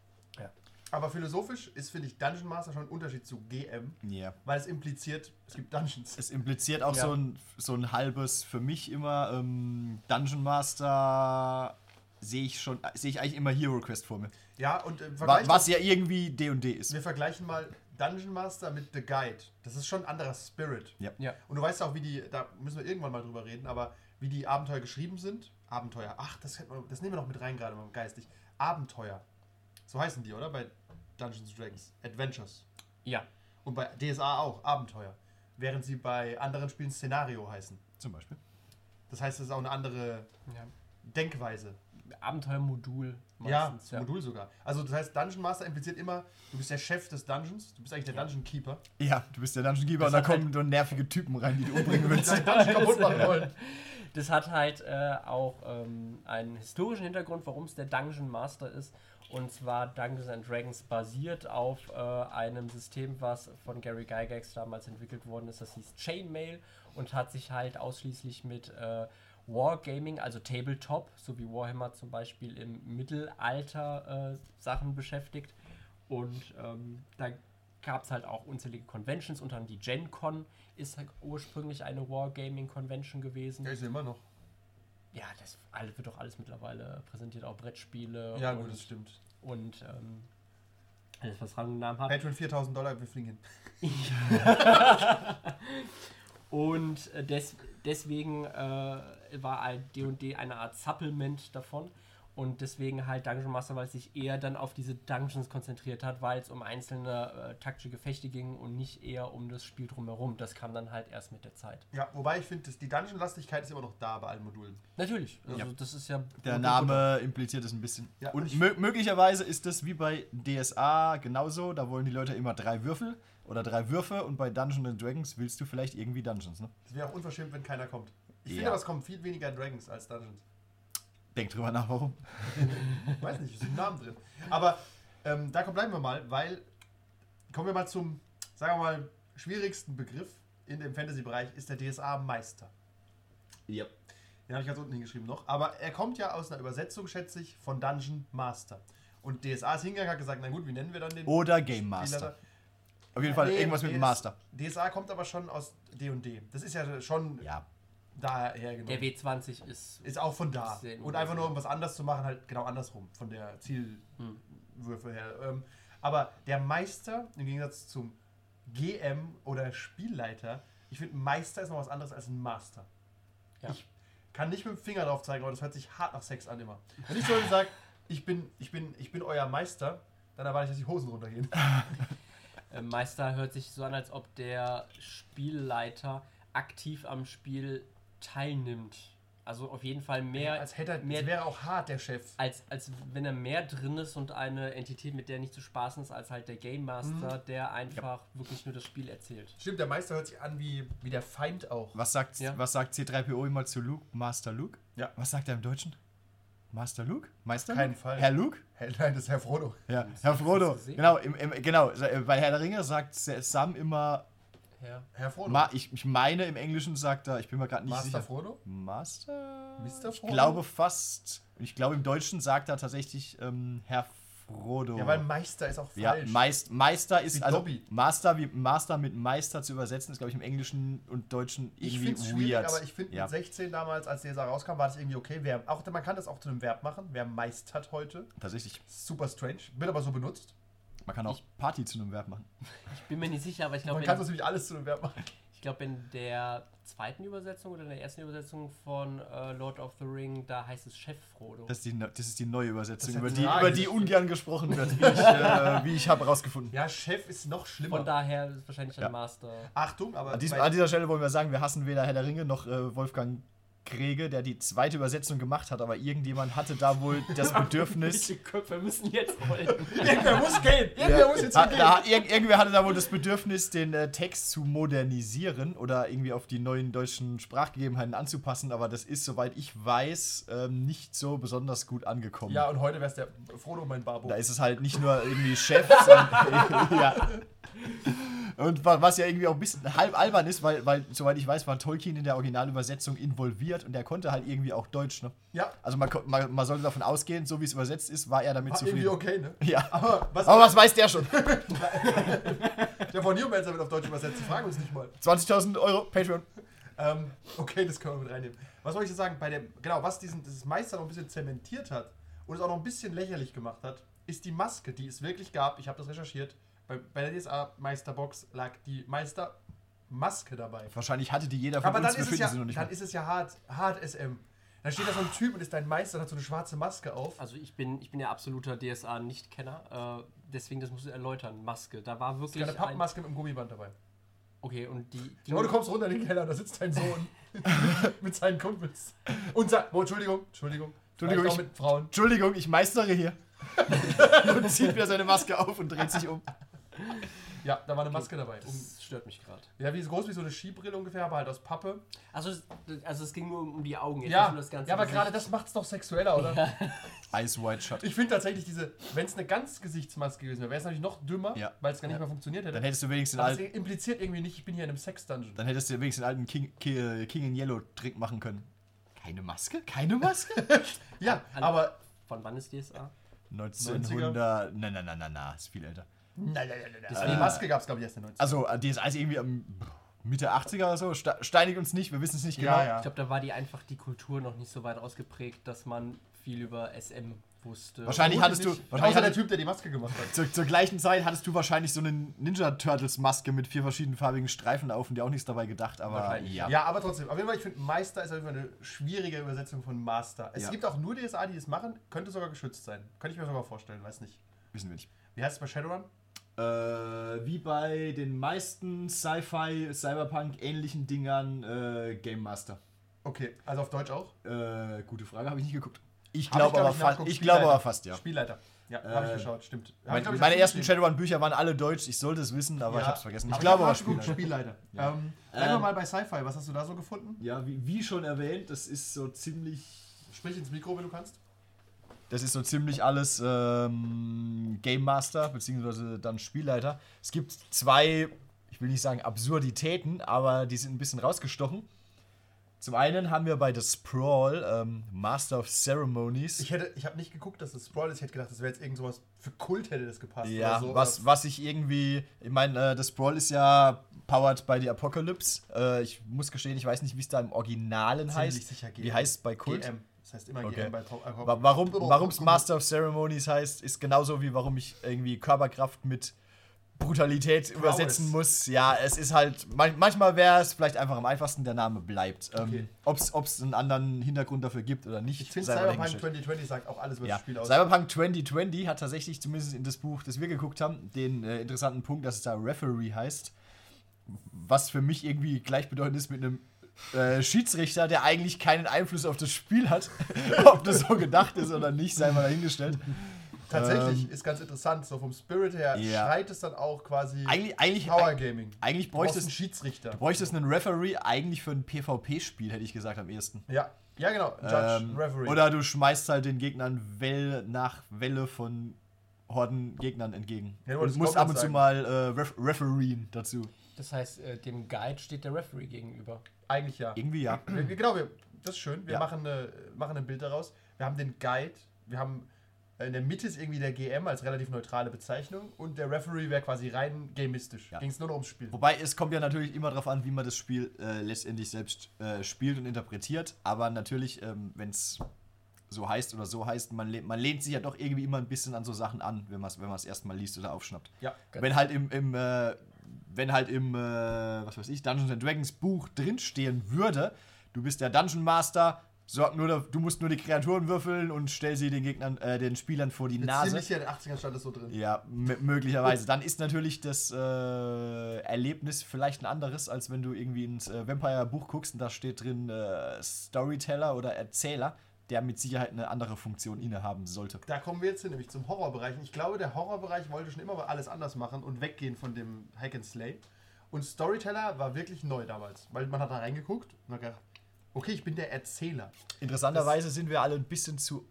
Aber philosophisch ist, finde ich, Dungeon Master schon ein Unterschied zu GM, Ja. weil es impliziert, es gibt Dungeons. Es impliziert auch Ja. so, ein, so ein halbes, für mich immer, ähm, Dungeon Master sehe ich schon, sehe ich eigentlich immer Hero Quest vor mir. Ja, und äh, Was das- ja irgendwie D&D &D ist. wir vergleichen mal Dungeon Master mit The Guide. Das ist schon ein anderer Spirit. Ja. Ja. Und du weißt auch, wie die, da müssen wir irgendwann mal drüber reden, aber wie die Abenteuer geschrieben sind. Abenteuer. Ach, das, das nehmen wir noch mit rein gerade mal geistig. Abenteuer. So heißen die, oder? Bei Dungeons Dragons. Adventures. Ja. Und bei DSA auch. Abenteuer. Während sie bei anderen Spielen Szenario heißen. Zum Beispiel. Das heißt, es ist auch eine andere ja. Denkweise. Abenteuermodul. ja, meistens, Modul sogar. Also das heißt, Dungeon Master impliziert immer, du bist der Chef des Dungeons, du bist eigentlich der Dungeon Keeper. Ja, du bist der Dungeon Keeper Das und da hat halt- kommen so nervige Typen rein, die du umbringen willst. Dungeon kaputt machen wollen. Das hat halt äh, auch ähm, einen historischen Hintergrund, warum es der Dungeon Master ist. Und zwar Dungeons and Dragons basiert auf äh, einem System, was von Gary Gygax damals entwickelt worden ist. Das hieß Chainmail und hat sich halt ausschließlich mit äh, Wargaming, also Tabletop, so wie Warhammer zum Beispiel im Mittelalter äh, Sachen beschäftigt. Und ähm, da gab es halt auch unzählige Conventions, unter anderem die Gen Con ist halt ursprünglich eine Wargaming-Convention gewesen. Ja, sehe immer noch. Ja, das wird doch alles mittlerweile präsentiert, auch Brettspiele Ja, und, gut, das stimmt. und ähm, alles, was Rang und Namen hat. Patreon 4000 Dollar, wir fliegen hin. Und äh, des, deswegen äh, war D&D eine Art Supplement davon. Und deswegen halt Dungeon Master, weil es sich eher dann auf diese Dungeons konzentriert hat, weil es um einzelne äh, taktische Gefechte ging und nicht eher um das Spiel drumherum. Das kam dann halt erst mit der Zeit. Ja, wobei ich finde, dass die Dungeon-Lastigkeit ist immer noch da bei allen Modulen. Natürlich, also Ja. das ist ja... Der Name impliziert es ein bisschen. Ja, und mö möglicherweise ist das wie bei DSA genauso. Da wollen die Leute immer drei Würfel oder drei Würfe und bei Dungeons and Dragons willst du vielleicht irgendwie Dungeons, ne? Es wäre auch unverschämt, wenn keiner kommt. Ich finde Ja. aber, es kommen viel weniger Dragons als Dungeons. Denk drüber nach, warum. Ich weiß nicht, ist im Namen drin. Aber ähm, da bleiben wir mal, weil kommen wir mal zum, sagen wir mal, schwierigsten Begriff in dem Fantasy-Bereich ist der DSA-Meister. Ja. Den habe ich ganz unten hingeschrieben noch. Aber er kommt ja aus einer Übersetzung, schätze ich, von Dungeon Master. Und DSA ist hingegangen, hat gesagt, na gut, wie nennen wir dann den Oder Game Spieler Master. da? Auf jeden Fall Nee, irgendwas mit dem Master. DSA kommt aber schon aus D&D. Das ist ja schon Ja. Daher genommen. Der W20 ist... Ist auch von da. Und einfach nur, um was anders zu machen, halt genau andersrum, von der Zielwürfe her. Ähm, aber der Meister, im Gegensatz zum GM oder Spielleiter, ich finde, Meister ist noch was anderes als ein Master. Ja. Ich kann nicht mit dem Finger drauf zeigen, aber das hört sich hart nach Sex an immer. Wenn ich so sage, ich bin, ich, bin, ich bin euer Meister, dann erwarte ich, dass die Hosen runtergehen. Äh, Meister hört sich so an, als ob der Spielleiter aktiv am Spiel teilnimmt. Also auf jeden Fall mehr, als hätte er, mehr wäre auch hart, der Chef. als, als wenn er mehr drin ist und eine Entität, mit der nicht zu spaßen ist, als halt der Game Master, Mhm. der einfach wirklich nur das Spiel erzählt. Stimmt, der Meister hört sich an wie, wie der Feind auch. Was sagt, Ja. was sagt C3PO immer zu Luke? Master Luke? Ja. Was sagt er im Deutschen? Master Luke? Meister Keinen Luke? Fall. Herr Luke? Hey, Nein, das ist Herr Frodo. Ja, Herr Frodo. Genau, im, im, genau, bei Herr der Ringe sagt Sam immer, Ja. Herr Frodo. ma, ich, ich meine im Englischen sagt er, ich bin mir gerade nicht Master sicher. Frodo? Master? Mr. Ich Frodo? glaube fast. Ich glaube im Deutschen sagt er tatsächlich ähm, Herr Frodo. Ja, weil Meister ist auch Ja, falsch. Meist, Meister ist Wie also Dobby. Master wie Master mit Meister zu übersetzen ist glaube ich im Englischen und Deutschen ich irgendwie finde es schwierig, weird. aber ich finde ja, mit 16 damals, als der rauskam, war das irgendwie okay. Wer, auch, man kann das auch zu einem Verb machen. Wer meistert heute. tatsächlich. Super strange. Wird aber so benutzt. Man kann auch Party zu einem Verb machen. Ich bin mir nicht sicher, aber ich glaube, Man kann so ziemlich alles zu einem Verb machen. Ich glaube, in der zweiten Übersetzung oder in der ersten Übersetzung von äh, Lord of the Ring, da heißt es Chef Frodo. Das ist die, das ist die neue Übersetzung, Das über ein die, über die ungern gesprochen wird, wie ich, äh, wie ich habe herausgefunden. Ja, Chef ist noch schlimmer. Von daher ist wahrscheinlich ein Ja. Master. Achtung, aber An, diesem, an dieser Stelle wollen wir sagen, wir hassen weder Herr der Ringe noch äh, Wolfgang Krege, der die zweite Übersetzung gemacht hat, aber irgendjemand hatte da wohl das Bedürfnis. Welche Köpfe müssen jetzt rollen? irgendwer muss gehen. Irgendwer Ja, muss jetzt ha- gehen. da, irg irgendwer hatte da wohl das Bedürfnis, den äh, Text zu modernisieren oder irgendwie auf die neuen deutschen Sprachgegebenheiten anzupassen, aber das ist, soweit ich weiß, ähm, nicht so besonders gut angekommen. Ja, und heute wär's der Frodo mein Barbo. Da ist es halt nicht nur irgendwie Chef, sondern ja. Und wa- was ja irgendwie auch ein bisschen halb albern ist, weil, weil, soweit ich weiß, war Tolkien in der Originalübersetzung involviert und der konnte halt irgendwie auch Deutsch, ne? ja, Also man, man, man sollte davon ausgehen, so wie es übersetzt ist, war er damit war irgendwie zufrieden. okay, ne? Ja. Aber was, Aber was weiß der schon? der von Newmancer wird auf Deutsch übersetzt, fragen uns nicht mal. 20.000 Euro, Patreon. Ähm, okay, das können wir mit reinnehmen. Was wollte ich sagen? Bei dem, genau, was diesen, dieses Meister noch ein bisschen zementiert hat und es auch noch ein bisschen lächerlich gemacht hat, ist die Maske, die es wirklich gab. Ich habe das recherchiert. Bei, bei der DSA Meisterbox lag die Meistermaske dabei. Wahrscheinlich hatte die jeder von Aber uns, dann, ist es, ja, sie noch nicht dann mehr. ist es ja hart, hart SM. Da steht da so ein Typ und ist dein Meister und hat so eine schwarze Maske auf. Also ich bin, ich bin ja absoluter DSA-Nicht-Kenner, äh, deswegen das musst du erläutern. Maske, da war Ist wirklich eine Pappmaske mit einem Gummiband dabei. Okay, und die, die Oh, du kommst runter in den Keller, da sitzt dein Sohn mit seinen Kumpels. Und sagt, oh, Entschuldigung, Entschuldigung. Entschuldigung, ich- mit Frauen. Entschuldigung, ich meistere hier. und zieht wieder seine Maske auf und dreht sich um. Ja, da war eine Maske dabei. Um, das stört mich gerade. ja, wie groß wie so eine Skibrille ungefähr, aber halt aus Pappe. Also, es- also es ging nur um die Augen, jetzt Ja, um das ganze ja aber gerade das macht's doch sexueller, oder? Ice White Shut. Ich finde tatsächlich diese, wenn es eine ganz Gesichtsmaske gewesen wäre, wäre es natürlich noch dümmer, Ja. weil es gar nicht Ja. mehr funktioniert hätte. Dann hättest du wenigstens den es alten, impliziert irgendwie nicht, ich bin hier in einem Sex-Dungeon. dann hättest du wenigstens den alten King, King, King in Yellow Trick machen können. Keine Maske? Keine Maske? Ja, aber. Von wann ist DSA? 1900. Na, na, na, na, na, ist viel älter. Nein, nein, nein, nein. Die Maske gab es, glaube ich, erst in den 90ern. Also, äh, DSA ist irgendwie am Mitte 80er oder so. Ste- Steinigt uns nicht, wir wissen es nicht genau. Ja, ja. Ich glaube, da war die einfach die Kultur noch nicht so weit ausgeprägt, dass man viel über SM wusste. Wahrscheinlich Vermutlich hattest du. nicht. Wahrscheinlich Außer der Typ, der die Maske gemacht hat. zur, zur gleichen Zeit hattest du wahrscheinlich so eine Ninja Turtles Maske mit vier verschiedenfarbigen Streifen auf und dir auch nichts dabei gedacht, aber Wahrscheinlich, ja. Ja, aber trotzdem. Auf jeden Fall, ich finde, Meister ist auf jeden Fall eine schwierige Übersetzung von Master. Es Ja. gibt auch nur DSA, die das machen. Könnte sogar geschützt sein. Könnte ich mir sogar vorstellen, weiß nicht. Wissen wir nicht. Wie heißt es bei Shadowrun? Äh, wie bei den meisten Sci-Fi, Cyberpunk ähnlichen Dingern äh, Game Master. Okay, also auf Deutsch auch? Äh, gute Frage, habe ich nicht geguckt. Ich glaube glaub aber, fa Spielleiter. aber fast, ja. Spielleiter. Ja, habe ich Äh, geschaut, stimmt. Hab ich, Meine, glaub ich, meine ersten. Shadowrun-Bücher waren alle deutsch, ich sollte es wissen, aber Ja, ich habe es vergessen. Ich glaube aber Spielleiter. Spielleiter. Ja. Ähm, bleiben wir Ähm, mal bei Sci-Fi. Was hast du da so gefunden? Ja, wie, wie schon erwähnt, das ist so ziemlich. Sprich ins Mikro, wenn du kannst. Das ist so ziemlich alles ähm, Game Master, beziehungsweise dann Spielleiter. Es gibt zwei, ich will nicht sagen Absurditäten, aber die sind ein bisschen rausgestochen. Zum einen haben wir bei The Sprawl ähm, Master of Ceremonies. Ich hätte, ich habe nicht geguckt, dass es Sprawl ist. Ich hätte gedacht, das wäre jetzt irgend sowas für Kult hätte das gepasst. ja, so. was, was ich irgendwie, ich meine, äh, The Sprawl ist ja powered by the Apocalypse. Äh, ich muss gestehen, ich weiß nicht, wie es da im Originalen heißt. sicher GM. Wie heißt es bei Kult? GM. Das heißt immer Okay. GM bei Top. Wa- Warum warum es Master of Ceremonies heißt, ist genauso wie warum ich irgendwie Körperkraft mit Brutalität übersetzen muss. Ja, es ist halt, man, manchmal wäre es vielleicht einfach am einfachsten, der Name bleibt. Okay. Ähm, Ob es einen anderen Hintergrund dafür gibt oder nicht, Ich finde Cyberpunk dahingestellt. 2020 sagt auch alles über Ja. das Spiel aus. Cyberpunk 2020 hat tatsächlich, zumindest in das Buch, das wir geguckt haben, den äh, interessanten Punkt, dass es da Referee heißt. Was für mich irgendwie gleichbedeutend ist mit einem äh, Schiedsrichter, der eigentlich keinen Einfluss auf das Spiel hat. Ob das so gedacht ist oder nicht, sei mal dahingestellt. Tatsächlich Ähm, ist ganz interessant. So vom Spirit her Ja. schreit es dann auch quasi Eigentlich, eigentlich, Power Gaming. eigentlich Du brauchst bräuchtest einen Schiedsrichter. du bräuchtest einen Referee eigentlich für ein PvP-Spiel, hätte ich gesagt am ehesten. Ja, ja genau. Judge, Ähm, Referee. oder du schmeißt halt den Gegnern Welle nach Welle von Horden Gegnern entgegen. Ja, du und musst ab und zu mal äh, ref refereen dazu. Das heißt, äh, dem Guide steht der Referee gegenüber. Eigentlich ja. Irgendwie ja. Wir, genau, wir, das ist schön. Wir Ja. machen, eine, machen ein Bild daraus. Wir haben den Guide. Wir haben äh, in der Mitte ist irgendwie der GM als relativ neutrale Bezeichnung und der Referee wäre quasi rein gamistisch. Ja. Ging es nur noch ums Spiel. Wobei es kommt ja natürlich immer darauf an, wie man das Spiel äh, letztendlich selbst äh, spielt und interpretiert. Aber natürlich, ähm, wenn es so heißt oder so heißt, man, lehnt- man lehnt sich ja doch irgendwie immer ein bisschen an so Sachen an, wenn man es wenn man's erstmal liest oder aufschnappt. Ja, Wenn halt im, im äh, wenn halt im, äh, was weiß ich, Dungeons and Dragons Buch drinstehen würde, du bist der Dungeon Master, sorg nur, du musst nur die Kreaturen würfeln und stell sie den Gegnern, äh, den Spielern vor die Jetzt Nase. ziemlich sicher, in den 80ern stand das so drin. Ja, möglicherweise. Dann ist natürlich das äh, Erlebnis vielleicht ein anderes, als wenn du irgendwie ins äh, Vampire-Buch guckst und da steht drin äh, Storyteller oder Erzähler, der mit Sicherheit eine andere Funktion innehaben sollte. Da kommen wir jetzt hin, nämlich zum Horrorbereich. Ich glaube, der Horrorbereich wollte schon immer alles anders machen und weggehen von dem Hack and Slay. Und Storyteller war wirklich neu damals, weil man hat da reingeguckt und hat gedacht, okay, ich bin der Erzähler. Interessanterweise sind wir alle ein bisschen zu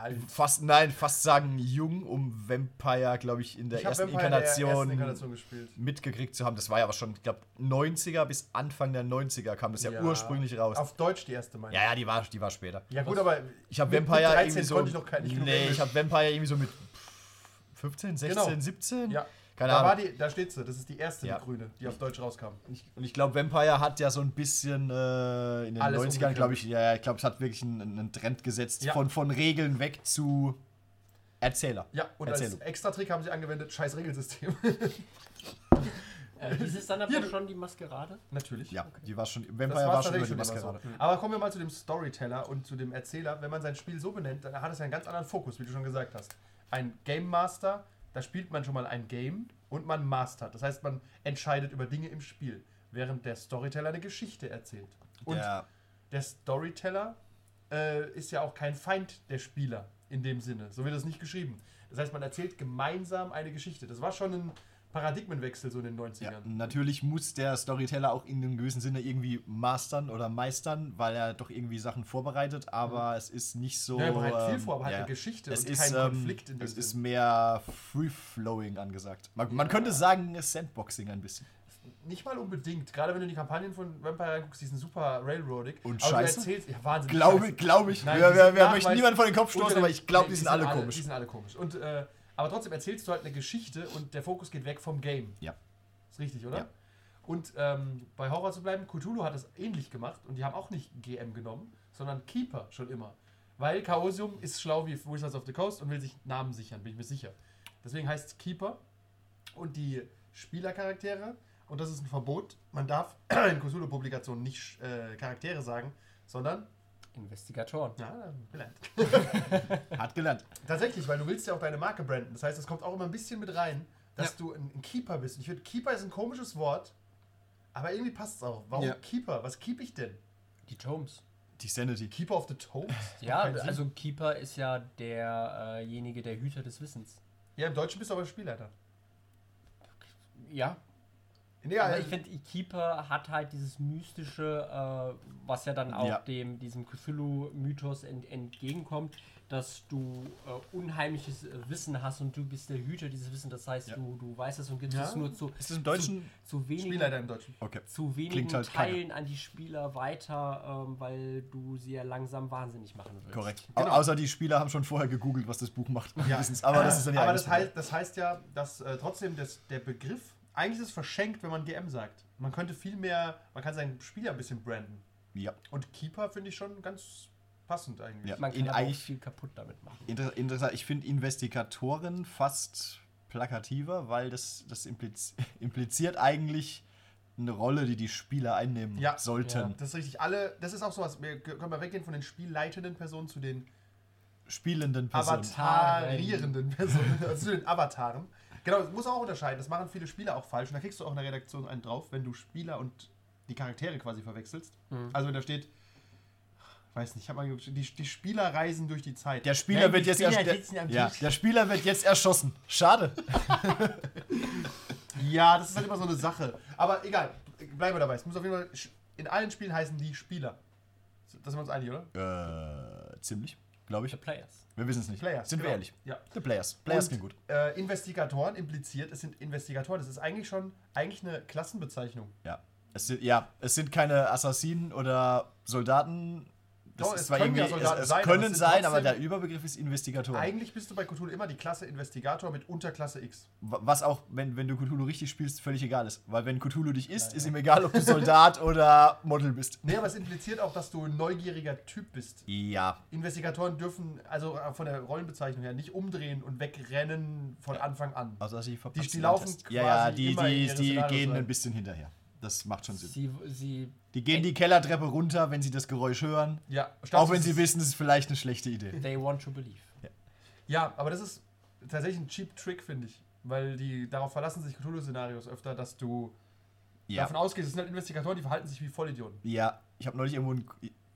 Alt. fast, nein, fast sagen jung, um Vampire, glaube ich, in der Ich ersten Vampire in der Inkarnation, ersten Inkarnation gespielt. mitgekriegt zu haben. Das war ja aber schon, ich glaube, 90er bis Anfang der 90er kam das ja, ursprünglich raus. Auf Deutsch die erste, meine ja, ja, die war, die war später. Ja gut, aber Ich habe Vampire mit 13 irgendwie so. konnte ich noch kein- nee, ich habe Vampire irgendwie so mit 15, 16, Genau. 17. ja, Keine da, war Ahnung. die, da steht sie. Das ist die erste, Ja. die grüne, die auf Deutsch rauskam. Und ich glaube, Vampire hat ja so ein bisschen äh, in den Alles 90ern, glaube ich, ja, ja, ich glaube, es hat wirklich einen, einen Trend gesetzt Ja. von, von Regeln weg zu Erzähler. Ja, und Erzählung. als Extra-Trick haben sie angewendet, scheiß Regelsystem. Äh, ist es dann aber du- schon die Maskerade? Natürlich. Ja, die war schon, Vampire war war schon über die Maskerade. so. Aber kommen wir mal zu dem Storyteller und zu dem Erzähler. Wenn man sein Spiel so benennt, dann hat es ja einen ganz anderen Fokus, wie du schon gesagt hast. Ein Game Master, da spielt man schon mal ein Game und man mastert. Das heißt, man entscheidet über Dinge im Spiel, während der Storyteller eine Geschichte erzählt. Und Der, der Storyteller äh, ist ja auch kein Feind der Spieler in dem Sinne. So wird es nicht geschrieben. Das heißt, man erzählt gemeinsam eine Geschichte. Das war schon ein Paradigmenwechsel so in den 90ern. ja, natürlich muss der Storyteller auch in einem gewissen Sinne irgendwie mastern oder meistern, weil er doch irgendwie Sachen vorbereitet, aber es ist nicht so. Ja, er bereitet viel ähm, vor, aber ja. eine Geschichte es und ist, kein ähm, Konflikt in dem Es ist Sinn. mehr free-flowing angesagt. Man, man könnte sagen, es ist Sandboxing ein bisschen. Nicht mal unbedingt. Gerade wenn du die Kampagnen von Vampire guckst, die sind super railroadig. Und aber scheiße? erzählst, ja, wahnsinnig Glaube scheiße. glaub ich. Nein, wir die wir, wir möchten niemanden vor den Kopf stoßen, aber ich glaube, nee, die sind alle komisch. Die sind alle komisch. Und, äh, aber trotzdem erzählst du halt eine Geschichte und der Fokus geht weg vom Game. Ja. Ist richtig, oder? Ja. Und ähm, bei Horror zu bleiben, Cthulhu hat es ähnlich gemacht und die haben auch nicht GM genommen, sondern Keeper schon immer. Weil Chaosium ist schlau wie Wizards of the Coast und will sich Namen sichern, bin ich mir sicher. Deswegen heißt es Keeper und die Spielercharaktere, und das ist ein Verbot, man darf in Cthulhu-Publikationen nicht äh, Charaktere sagen, sondern, Investigatoren. ja, gelernt. Hat gelernt. Tatsächlich, weil du willst ja auch deine Marke branden. Das heißt, es kommt auch immer ein bisschen mit rein, dass du ein, Keeper bist. Und ich finde, Keeper ist ein komisches Wort, aber irgendwie passt es auch. Warum Ja. Keeper? Was keep ich denn? Die Tomes. Die Sanity. Keeper of the Toad? Ja, also Keeper ist ja derjenige, der Hüter des Wissens. Ja, im Deutschen bist du aber Spielleiter. Ja, Nee, aber also- ich finde, Keeper hat halt dieses mystische, äh, was ja dann auch Ja. dem diesem Cthulhu-Mythos ent entgegenkommt, dass du äh, unheimliches äh, Wissen hast und du bist der Hüter dieses Wissens. Das heißt, Ja. du, du weißt es und gibst Ja. es nur zu, im Deutschen? zu wenigen Spielleiter im Deutschen. Okay. zu wenigen Klingt halt keiner. Teilen an die Spieler weiter, ähm, weil du sie ja langsam wahnsinnig machen willst. Korrekt. Genau. Au- Außer die Spieler haben schon vorher gegoogelt, was das Buch macht. Ja. Aber das ist dann ja aber das heißt, das heißt ja, dass äh, trotzdem das, der Begriff, eigentlich ist es verschenkt, wenn man GM sagt. Man könnte viel mehr, man kann seinen Spieler ein bisschen branden. Ja. Und Keeper finde ich schon ganz passend eigentlich. Ja. Man kann eigentlich- viel kaputt damit machen. Inter interessant. Ich finde Investigatoren fast plakativer, weil das, das impliz impliziert eigentlich eine Rolle, die die Spieler einnehmen Ja. sollten. Ja. Das ist richtig. Alle, das ist auch sowas. Wir können mal weggehen von den spielleitenden Personen zu den Spielenden Personen. avatarierenden Personen, also zu den Avataren. Genau, das muss auch unterscheiden. Das machen viele Spieler auch falsch. Und da kriegst du auch in der Redaktion einen drauf, wenn du Spieler und die Charaktere quasi verwechselst. Mhm. Also wenn da steht, weiß nicht, ich habe mal geguckt, die, die Spieler reisen durch die Zeit. Der Spieler Nein, wird jetzt Spieler am Ja, der Spieler wird jetzt erschossen. Schade. Ja, das ist halt immer so eine Sache. Aber egal, bleiben wir dabei. Es muss auf jeden Fall, in allen Spielen heißen die Spieler. Das sind wir uns einig, oder? Äh, ziemlich, glaube ich. The Players. Wir wissen es nicht. Players. Sind wir genau. ehrlich. Ja. The Players. Players klingt gut. Äh, Investigatoren impliziert, es sind Investigatoren. Das ist eigentlich schon eigentlich eine Klassenbezeichnung. Ja. Es sind, ja, es sind keine Assassinen oder Soldaten. Das Doch, ist es zwar können ja irgendwie, Soldaten es, es sein, aber können es sind sein, aber der Überbegriff ist Investigator. Eigentlich bist du bei Cthulhu immer die Klasse Investigator mit Unterklasse X. Was auch, wenn, wenn du Cthulhu richtig spielst, völlig egal ist. Weil wenn Cthulhu dich isst, ist ihm egal, ob du Soldat oder Model bist. Nee, aber es impliziert auch, dass du ein neugieriger Typ bist. Ja. Investigatoren dürfen also von der Rollenbezeichnung her nicht umdrehen und wegrennen von Anfang an. Außer dass sie Die- die laufen Ja, ja, quasi die, die, die gehen ein bisschen hinterher. Das macht schon Sinn. Sie, sie Die gehen die Kellertreppe runter, wenn sie das Geräusch hören. Ja, Auch wenn sie wissen, es ist vielleicht eine schlechte Idee. they want to believe. Ja, aber das ist tatsächlich ein cheap Trick, finde ich. Weil die darauf verlassen sich Cthulhu-Szenarios öfter, dass du Ja. davon ausgehst, es sind halt Investigatoren, die verhalten sich wie Vollidioten. Ja, ich habe neulich irgendwo einen,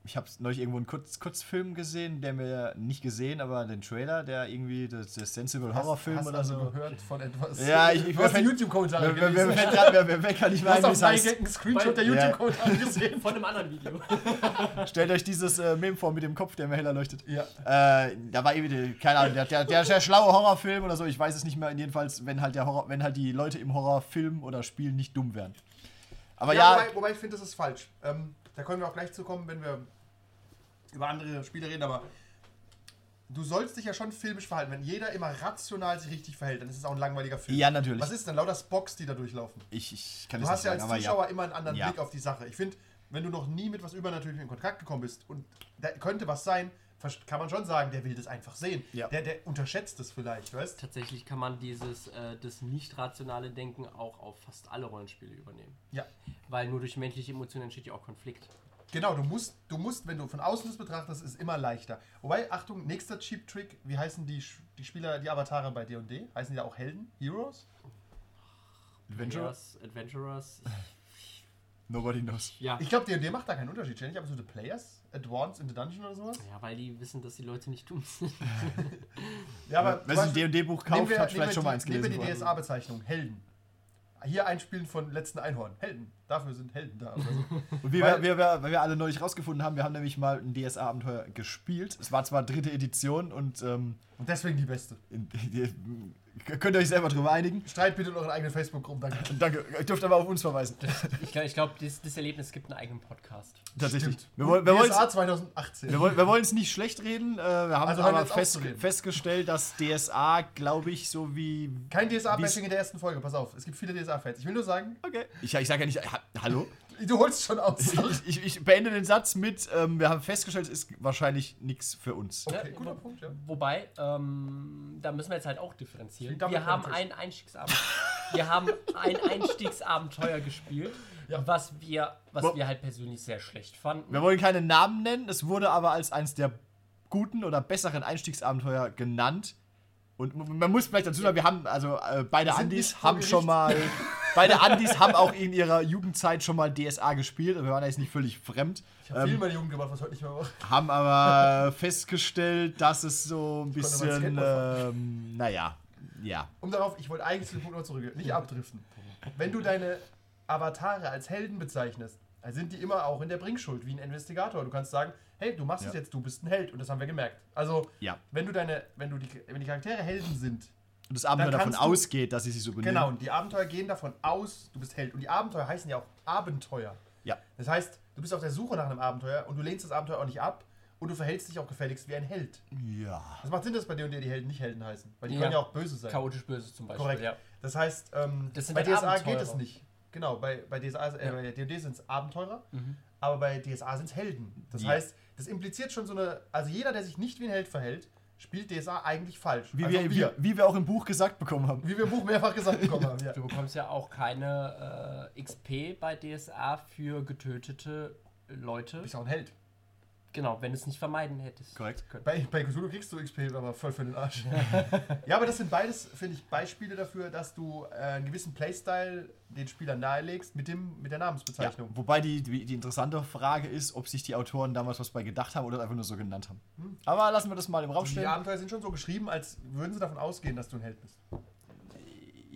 ich habe neulich irgendwo einen Kurz, Kurzfilm gesehen, der mir nicht gesehen, aber den Trailer, der irgendwie das, das Sensible Horrorfilm hast oder also so. gehört von etwas. Ja, ich- ich- hast die wer- YouTube-Kommentare Wer, wer, wer, gelesen. wer, kann nicht mehr hast wie heißt. Einen Screenshot der Ja. YouTube-Kommentare gesehen. Von einem anderen Video. Stellt euch dieses äh, Meme vor mit dem Kopf, der mir heller leuchtet. Ja. Äh, da war irgendwie, keine Ahnung, der, der, der, der schlaue Horrorfilm oder so, ich weiß es nicht mehr, jedenfalls, wenn halt der Horror, wenn halt die Leute im Horrorfilm oder Spiel nicht dumm wären. Aber ja, Wobei, wobei ich finde, das ist falsch. Ähm, da können wir auch gleich zu kommen, wenn wir über andere Spiele reden, aber du sollst dich ja schon filmisch verhalten. Wenn jeder immer rational sich richtig verhält, dann ist es auch ein langweiliger Film. ja, natürlich. Was ist denn lauter Spox, die da durchlaufen? Ich, ich kann Du es hast nicht ja sagen, als aber Zuschauer ja. immer einen anderen Ja. Blick auf die Sache. Ich finde, wenn du noch nie mit was Übernatürlichem in Kontakt gekommen bist und da könnte was sein, kann man schon sagen, der will das einfach sehen. Ja. Der, der unterschätzt es vielleicht, weißt Tatsächlich kann man dieses äh, das nicht rationale Denken auch auf fast alle Rollenspiele übernehmen. Ja. Weil nur durch menschliche Emotionen entsteht ja auch Konflikt. Genau, du musst, du musst, wenn du von außen das betrachtest, ist immer leichter. Wobei, Achtung, nächster Cheap Trick, wie heißen die, die Spieler, die Avatare bei D&D? Heißen die da auch Helden? Heroes? Adventure? Players, Adventurers. Nobody knows. Ja. Ich glaube, D&D macht da keinen Unterschied. Ständig absolute Players? Advance in the Dungeon oder sowas? ja, weil die wissen, dass die Leute nicht dumm sind. Ja, aber Wer sich ein D&D-Buch kauft, wir, hat vielleicht schon mal eins nehmen wir gelesen. die. DSA-Bezeichnung, Helden. Hier einspielen von letzten Einhorn. Helden. Dafür sind Helden da. So. Und wie Weil- wir, wir, weil wir alle neulich rausgefunden haben, wir haben nämlich mal ein DSA-Abenteuer gespielt. Es war zwar dritte Edition und ähm, Und deswegen die beste. in, könnt ihr euch selber drüber einigen. Streit bitte in euren eigenen Facebook-Gruppen. Danke. Danke, ihr dürft aber auf uns verweisen. Ich glaube, ich glaub, das, das Erlebnis gibt einen eigenen Podcast. Tatsächlich. Stimmt. Wir, wollen- wir DSA 2018. wir wollen wir wollen es nicht schlecht reden. Äh, wir haben Also aber fest, festgestellt, dass DSA, glaube ich, so wie. Kein DSA-Bashing in der ersten Folge, pass auf. Es gibt viele DSA-Fans. Ich will nur sagen, Okay. Ich, ich sage ja nicht. Ha, hallo? Du holst schon aus. Ich, ich, ich beende den Satz mit: ähm, Wir haben festgestellt, es ist wahrscheinlich nichts für uns. Okay, Ja, guter wo- Punkt, ja. Wobei, ähm, da müssen wir jetzt halt auch differenzieren. Wir haben ein Einstiegsabend. wir haben ein Einstiegsabenteuer gespielt, Ja. was wir, was Wo- wir halt persönlich sehr schlecht fanden. Wir wollen keine Namen nennen, es wurde aber als eines der guten oder besseren Einstiegsabenteuer genannt. Und man muss vielleicht dazu sagen, wir haben, also äh, beide Andis haben schon mal, beide Andis haben auch in ihrer Jugendzeit schon mal DSA gespielt. Wir waren da jetzt nicht völlig fremd. Ich habe viel in Ähm, meiner Jugend gemacht, was heute nicht mehr mache. haben aber festgestellt, dass es so ein mal bisschen, ähm, naja, ja. Um darauf, ich wollte eigentlich zu dem Punkt noch zurück, nicht abdriften. Wenn du deine Avatare als Helden bezeichnest, dann sind die immer auch in der Bringschuld, wie ein Investigator. Du kannst sagen, hey, du machst es Ja. jetzt, du bist ein Held. Und das haben wir gemerkt. Also, Ja. wenn du deine, wenn du die, wenn die Charaktere Helden sind, Und das Abenteuer davon ausgeht, dass sie sich so benehmen. genau, und die Abenteuer gehen davon aus, du bist Held. Und die Abenteuer heißen ja auch Abenteuer. Ja. Das heißt, du bist auf der Suche nach einem Abenteuer und du lehnst das Abenteuer auch nicht ab und du verhältst dich auch gefälligst wie ein Held. Ja. Das macht Sinn, dass bei dir und dir die Helden nicht Helden heißen. Weil die Ja. können ja auch böse sein. Chaotisch böse zum Beispiel. Korrekt. Ja. Das heißt, ähm, Das bei halt DSA Abenteurer. geht es nicht. Genau, bei, bei DSA, äh, Ja. bei D&D sind es Abenteurer, Mhm. aber bei DSA sind es Helden. Das Ja. heißt, das impliziert schon so eine, also jeder, der sich nicht wie ein Held verhält, spielt DSA eigentlich falsch. Wie, also wir, wie, wie wir auch im Buch gesagt bekommen haben. wie wir im Buch mehrfach gesagt bekommen haben. Ja. Du bekommst ja auch keine äh, XP bei DSA für getötete Leute. Du bist auch ein Held. Genau, wenn du es nicht vermeiden hättest. Korrekt. Bei, bei Cthulhu kriegst du XP, aber voll für den Arsch. ja, aber das sind beides, finde ich, Beispiele dafür, dass du äh, einen gewissen Playstyle den Spielern nahelegst mit, dem, mit der Ja, Namensbezeichnung. wobei die, die, die interessante Frage ist, ob sich die Autoren damals was bei gedacht haben oder es einfach nur so genannt haben. Aber lassen wir das mal im Raum Die stehen. Abenteuer sind schon so geschrieben, als würden sie davon ausgehen, dass du ein Held bist.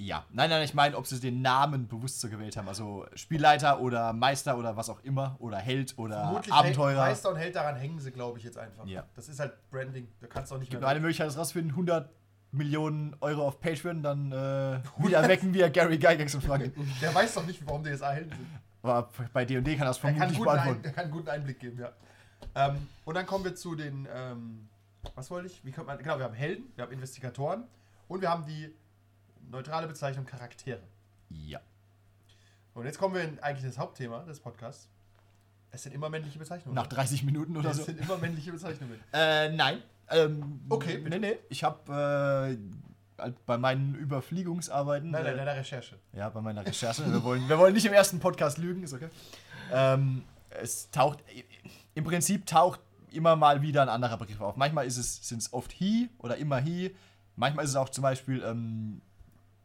Ja. Nein, nein, ich meine, ob sie den Namen bewusst so gewählt haben. Also Spielleiter oder Meister oder was auch immer. Oder Held oder Vermutlich Abenteurer. Held- Meister und Held daran hängen sie, glaube ich, jetzt einfach. Ja. Das ist halt Branding. Da kannst du auch nicht gibt mehr. eine Möglichkeit, das rausfinden. 100 Millionen Euro auf Patreon, dann äh, wieder wecken wir Gary Gygax und fragen. Der weiß doch nicht, warum DSA Helden sind. Aber bei D&D kann er das Er kann, vermutlich guten Ein, beantworten. er kann einen guten Einblick geben, ja. Ähm, und dann kommen wir zu den, ähm, was wollte ich? Wie kommt man, genau, wir haben Helden, wir haben Investigatoren und wir haben die neutrale Bezeichnung Charaktere. Ja. Und jetzt kommen wir in eigentlich das Hauptthema des Podcasts. Es sind immer männliche Bezeichnungen. Nach 30 Minuten oder es so. sind immer männliche Bezeichnungen. Äh, nein. Ähm, Okay, Nee, bitte. nee. Ich habe äh, bei meinen Überfliegungsarbeiten. Nein, nein, äh, deiner Recherche. Ja, bei meiner Recherche. Wir wollen, wir wollen nicht im ersten Podcast lügen, ist okay. Ähm, es taucht, im Prinzip taucht immer mal wieder ein anderer Begriff auf. Manchmal ist es, sind es oft he oder immer he. Manchmal ist es auch zum Beispiel ähm,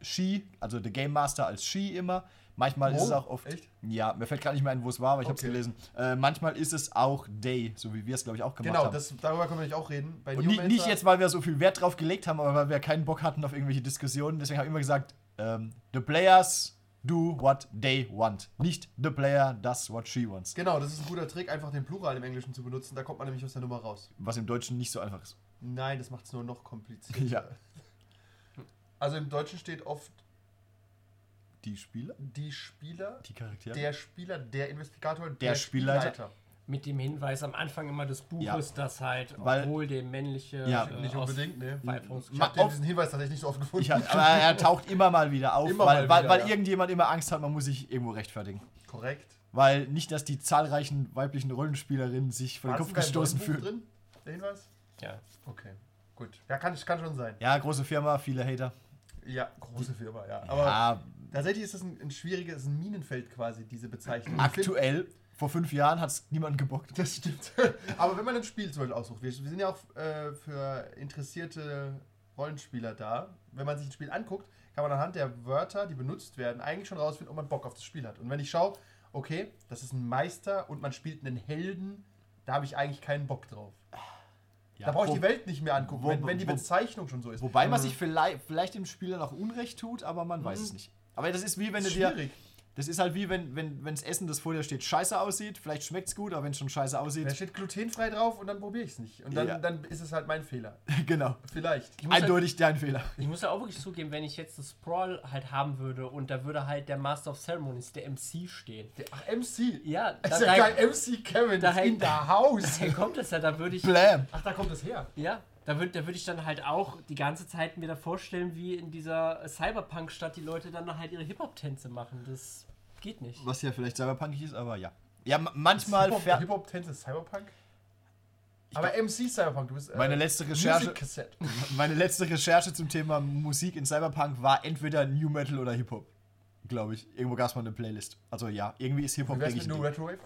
she, also der Game Master als she immer. Manchmal ist Oh, es auch oft. echt? Ja, mir fällt gerade nicht mehr ein, wo es war, aber ich habe es Okay. gelesen. Äh, manchmal ist es auch they, so wie wir es, glaube ich, auch gemacht Genau, haben. das, darüber können wir nicht auch reden. Bei Und nicht, Neomancer- nicht jetzt, weil wir so viel Wert drauf gelegt haben, aber weil wir keinen Bock hatten auf irgendwelche Diskussionen. Deswegen habe ich immer gesagt, ähm, the players do what they want. Nicht the player does what she wants. Genau, das ist ein guter Trick, einfach den Plural im Englischen zu benutzen. Da kommt man nämlich aus der Nummer raus. Was im Deutschen nicht so einfach ist. Nein, das macht es nur noch komplizierter. Ja. Also im Deutschen steht oft Die Spieler? die Spieler, Die Charaktere? der Spieler, der Investigator, der, Der Spielleiter. Mit dem Hinweis am Anfang immer des Buches, Ja. dass halt, Weil- obwohl der männliche Ja, äh, Nicht unbedingt, ne? Ich habe diesen Hinweis tatsächlich nicht so oft gefunden. ich hab, aber er taucht immer mal wieder auf, Immer weil, wieder, weil ja. irgendjemand immer Angst hat, man muss sich irgendwo rechtfertigen. Korrekt. Weil nicht, dass die zahlreichen weiblichen Rollenspielerinnen sich vor den Kopf gestoßen fühlen. drin, der Hinweis? Ja. Okay, gut. Ja, kann, kann schon sein. Ja, große Firma, viele Hater. Ja, große Firma, ja. Aber ja, tatsächlich ist das ein, ein schwieriges, ein Minenfeld quasi, diese Bezeichnung. Aktuell, vor fünf Jahren hat es niemand gebockt. Das stimmt. Aber wenn man ein Spiel zum Beispiel aussucht, wir, wir sind ja auch äh, für interessierte Rollenspieler da. Wenn man sich ein Spiel anguckt, kann man anhand der Wörter, die benutzt werden, eigentlich schon rausfinden, ob man Bock auf das Spiel hat. Und wenn ich schaue, okay, das ist ein Meister und man spielt einen Helden, da habe ich eigentlich keinen Bock drauf. Ja, da brauche ich die Welt nicht mehr angucken, wo- wenn, wenn die wo- Bezeichnung schon so ist. Wobei man Mhm. sich vielleicht, vielleicht dem Spieler noch Unrecht tut, aber man weiß Mhm. es nicht. Aber das ist wie wenn du dir. schwierig. Das ist halt wie wenn, wenn das Essen, das vor dir steht, scheiße aussieht. Vielleicht schmeckt es gut, aber wenn es schon scheiße Da aussieht. steht glutenfrei drauf und dann probiere ich es nicht. Und dann, Ja. dann ist es halt mein Fehler. genau. Vielleicht. Ich muss, halt, Eindeutig dein Fehler. ich muss ja auch wirklich zugeben, wenn ich jetzt das Sprawl halt haben würde und da würde halt der Master of Ceremonies, der MC stehen. Der- Ach, MC. Ja, Das da, ist ja da, geil. MC Kevin da ist in der Haus. daher kommt es ja, da würde ich. Blam. Ach, da kommt es her. Ja, da würde da würd ich dann halt auch die ganze Zeit mir da vorstellen, wie in dieser Cyberpunk-Stadt die Leute dann halt ihre Hip-Hop-Tänze machen. Das geht nicht. Was ja vielleicht cyberpunkig ist, aber ja. Ja, ma- manchmal. Hip-Hop-Tänze ist Cyberpunk? Aber MC Cyberpunk, du bist. Äh, Meine letzte Recherche-. Meine letzte Recherche zum Thema Musik in Cyberpunk war entweder New Metal oder Hip-Hop. Glaube ich. Irgendwo gab es mal eine Playlist. Also ja, irgendwie ist Hip-Hop, Wie wär's denke mit ich. New. Retrowave?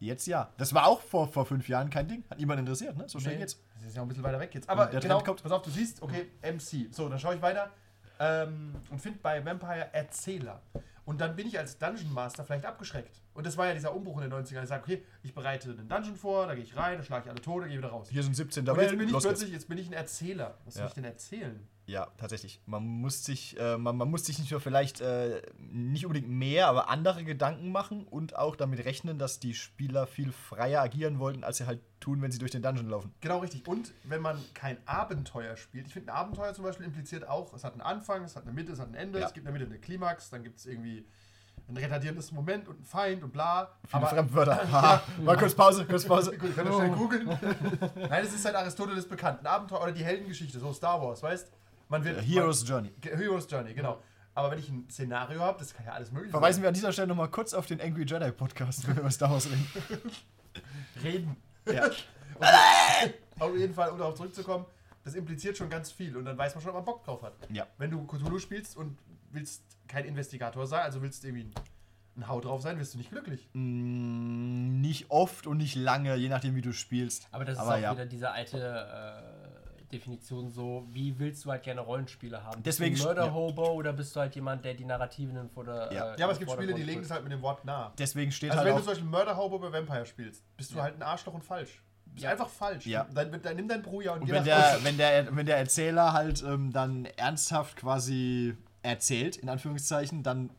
Jetzt ja. Das war auch vor, vor fünf Jahren kein Ding. Hat niemand interessiert, ne? So schnell Nee, geht's. Das ist ja auch ein bisschen weiter weg jetzt. Aber der genau, kommt. pass auf, du siehst, okay, MC. So, dann schaue ich weiter ähm, und finde bei Vampire Erzähler. Und dann bin ich als Dungeon Master vielleicht abgeschreckt. Und das war ja dieser Umbruch in den 90ern. Ich sage, okay, ich bereite einen Dungeon vor, da gehe ich rein, da schlage ich alle tot, dann gehe wieder raus. Hier sind 17 Und jetzt bin ich plötzlich, jetzt bin ich ein Erzähler. Was soll Ja. ich denn erzählen? Ja, tatsächlich. Man muss sich, äh, man, man muss sich nicht nur vielleicht äh, nicht unbedingt mehr, aber andere Gedanken machen und auch damit rechnen, dass die Spieler viel freier agieren wollten, als sie halt tun, wenn sie durch den Dungeon laufen. Genau richtig. Und wenn man kein Abenteuer spielt, ich finde, ein Abenteuer zum Beispiel impliziert auch, es hat einen Anfang, es hat eine Mitte, es hat ein Ende, Ja. es gibt in der Mitte eine Klimax, dann gibt es irgendwie ein retardierendes Moment und einen Feind und bla. Viele Fremdwörter. Haha. Mal kurz Pause, kurz Pause. Gut, ich kann das schnell googeln. Nein, es ist seit Aristoteles bekannt. Ein Abenteuer oder die Heldengeschichte, so Star Wars, weißt Man wird. Hero's Journey. Man, Hero's Journey, genau. Aber wenn ich ein Szenario habe, das kann ja alles möglich Verweisen wir an dieser Stelle nochmal kurz auf den Angry Jedi Podcast, wenn wir über Star Wars reden. reden. Ja. Auf jeden Fall, um darauf zurückzukommen, das impliziert schon ganz viel und dann weiß man schon, ob man Bock drauf hat. Ja. Wenn du Cthulhu spielst und willst kein Investigator sein, also willst irgendwie ein, ein Hau drauf sein, wirst du nicht glücklich. Mm, nicht oft und nicht lange, je nachdem, wie du spielst. Aber das ist Aber auch ja. wieder diese alte äh, Definition so, wie willst du halt gerne Rollenspiele haben? Deswegen bist du ein Murder ja. Hobo oder bist du halt jemand, der die Narrativen vor der Ja. äh, Ja, aber es gibt Spiele, die legen es halt mit dem Wort nah. Deswegen steht Also halt wenn du zum Beispiel Murder Hobo bei Vampire spielst, bist du halt ein Arschloch und falsch. Du bist Ja. einfach falsch. Ja. Dann, dann nimm dein Bruja und, Und geh wenn nach der, wenn, der, wenn der Erzähler halt ähm, dann ernsthaft quasi erzählt, in Anführungszeichen, dann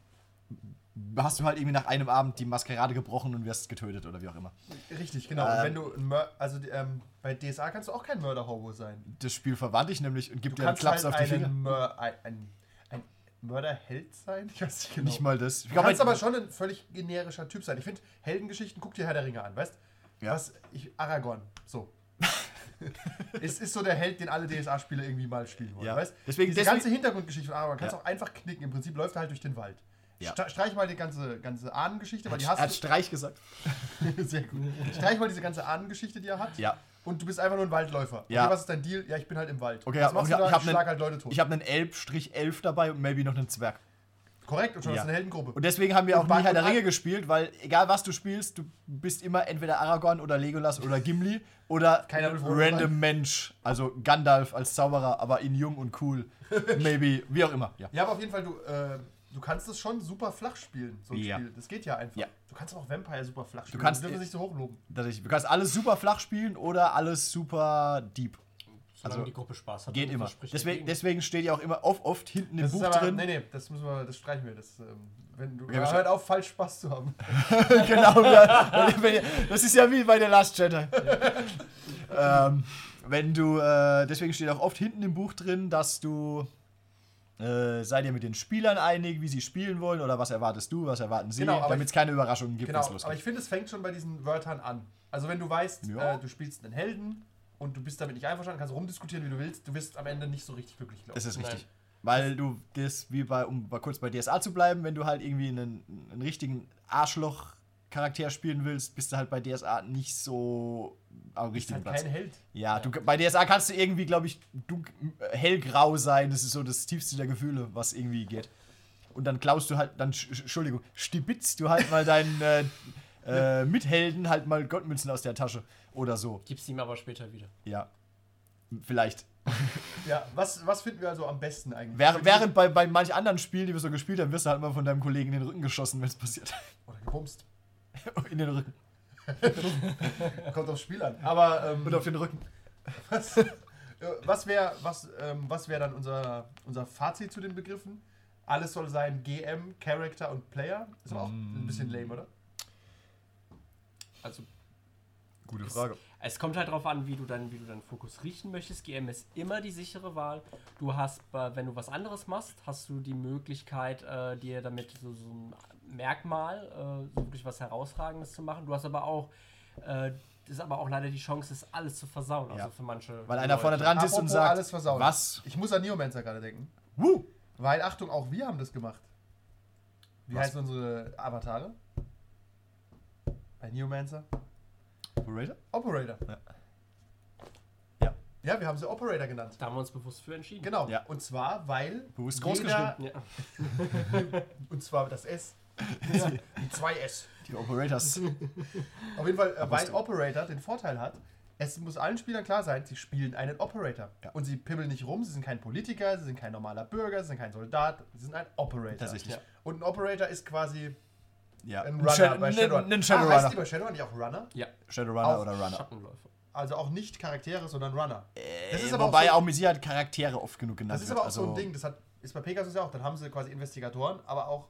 hast du halt irgendwie nach einem Abend die Maskerade gebrochen und wirst getötet oder wie auch immer. Richtig, genau. Ähm. und wenn du ein Mör also die, ähm, bei DSA kannst du auch kein Murder Hobo sein. Das Spiel verwandle ich nämlich und Du gibt dir einen Klaps halt auf die Finger. Mör ein, ein, ein Mörderheld sein? Ich weiß nicht genau. Nicht mal das. Ich Du kannst aber schon ein völlig generischer Typ sein. Ich finde, Heldengeschichten, guck dir Herr der Ringe an, weißt Ja. Was, ich, Aragorn, so. es ist so der Held, den alle DSA-Spieler irgendwie mal spielen wollen. Ja. Weißt? Deswegen- Diese deswegen- ganze Hintergrundgeschichte von Aragorn kannst du Ja. auch einfach knicken. Im Prinzip läuft er halt durch den Wald. Ja. Streich mal die ganze, ganze Ahnengeschichte, weil die Er hat hast Streich gesagt. Sehr gut. Streich mal diese ganze Ahnengeschichte, die er hat. Ja. Und du bist einfach nur ein Waldläufer. Ja. Okay, was ist dein Deal? Ja, ich bin halt im Wald. Okay, was machst und du ich- da? ich hab Ich schlag halt Leute tot. Ich habe einen Elb-11 dabei und maybe noch einen Zwerg. Korrekt, und schon Ja. hast du eine Heldengruppe. Und deswegen haben wir Und auch nie Herr der Ringe gespielt, weil egal was du spielst, du bist immer entweder Aragorn oder Legolas oder Gimli oder Keiner random sein. Mensch. Also Gandalf als Zauberer, aber in jung und cool. Maybe, wie auch immer. Ja. Ja, aber auf jeden Fall, du, äh, du kannst es schon super flach spielen, so ein Ja. Spiel. Das geht ja einfach. Ja. Du kannst auch Vampire super flach spielen. kannst- Wir dürfen es nicht so hochloben. Du kannst alles super flach spielen oder alles super deep. Solange Also, die Gruppe Spaß hat. Geht und immer. Deswegen, deswegen steht ja auch immer oft, oft hinten im Das Buch ist aber, drin. nee, nee, das müssen wir, das streichen wir. Das, ähm, wenn du, Okay, ja, hört auf, falsch Spaß zu haben. genau, ja, das ist ja wie bei der Last Jedi. ähm, wenn du, äh, deswegen steht auch oft hinten im Buch drin, dass du äh, seid ihr mit den Spielern einig, wie sie spielen wollen oder was erwartest du, was erwarten sie, Genau, damit es keine Überraschungen gibt, Genau, aber ich finde, es fängt schon bei diesen Wörtern an. Also wenn du weißt, Ja. äh, du spielst einen Helden und du bist damit nicht einverstanden, kannst rumdiskutieren, wie du willst, du wirst am Ende nicht so richtig glücklich, glaube Das ist Nein. richtig. Weil du das, wie bei, um mal kurz bei DSA zu bleiben, wenn du halt irgendwie einen, einen richtigen Arschloch-Charakter spielen willst, bist du halt bei DSA nicht so am Du bist richtigen halt Platz. kein Held. Ja, du, bei DSA kannst du irgendwie, glaube ich, dunk, hellgrau sein. Das ist so das tiefste der Gefühle, was irgendwie geht. Und dann klaust du halt, dann, sch- sch- Entschuldigung, stibitzt du halt mal deinen äh, äh, Mithelden halt mal Goldmünzen aus der Tasche oder so. Gib's ihm aber später wieder. Ja. Vielleicht. Ja, was, was finden wir also am besten eigentlich? Während, während bei, bei manch anderen Spielen, die wir so gespielt haben, wirst du halt mal von deinem Kollegen in den Rücken geschossen, wenn es passiert. Oder gebumst. in den Rücken. Kommt aufs Spiel an. Aber ähm, Und auf den Rücken. was, äh, was wäre was, ähm, was wär dann unser, unser Fazit zu den Begriffen? Alles soll sein GM, Character und Player. Ist aber auch ein bisschen lame, oder? Also Gute Frage. Es kommt halt darauf an, wie du, deinen, wie du deinen Fokus richten möchtest. GM ist immer die sichere Wahl. Du hast, wenn du was anderes machst, hast du die Möglichkeit, äh, dir damit so, so ein Merkmal, äh, so wirklich was Herausragendes zu machen. Du hast aber auch, äh, das ist aber auch leider die Chance, das alles zu versauen. Ja. Also für manche. Weil einer vorne dran sitzt und sagt, alles versauen. was? Ich muss an Neomancer gerade denken. Wuh! Weil, Achtung, auch wir haben das gemacht. Wie Was? heißen unsere Avatare? Bei Neomancer? Operator? Operator. Ja. Ja. Ja, wir haben sie Operator genannt. Da haben wir uns bewusst für entschieden. Genau. Ja. Und zwar, weil. Bewusst groß Ja. Und zwar das S. Die zwei S. Die Operators. Auf jeden Fall, äh, weil wusste. Operator den Vorteil hat, es muss allen Spielern klar sein, sie spielen einen Operator. Ja. Und sie pibbeln nicht rum, sie sind kein Politiker, sie sind kein normaler Bürger, sie sind kein Soldat, sie sind ein Operator. Tatsächlich. Ja. Und ein Operator ist quasi Ja. ein Runner Shadow- bei Shadowrun. ein ah, Shadowrunner. heißt die bei Shadowrun nicht auch Runner? ja. Shadowrunner Auch oder Runner. Schattenläufer. Also auch nicht Charaktere, sondern Runner. Das Äh, ist aber wobei auch, auch, so, mit Sicherheit Charaktere oft genug genannt das ist aber auch also, so ein Ding, das hat, ist bei Pegasus ja auch, dann haben sie quasi Investigatoren, aber auch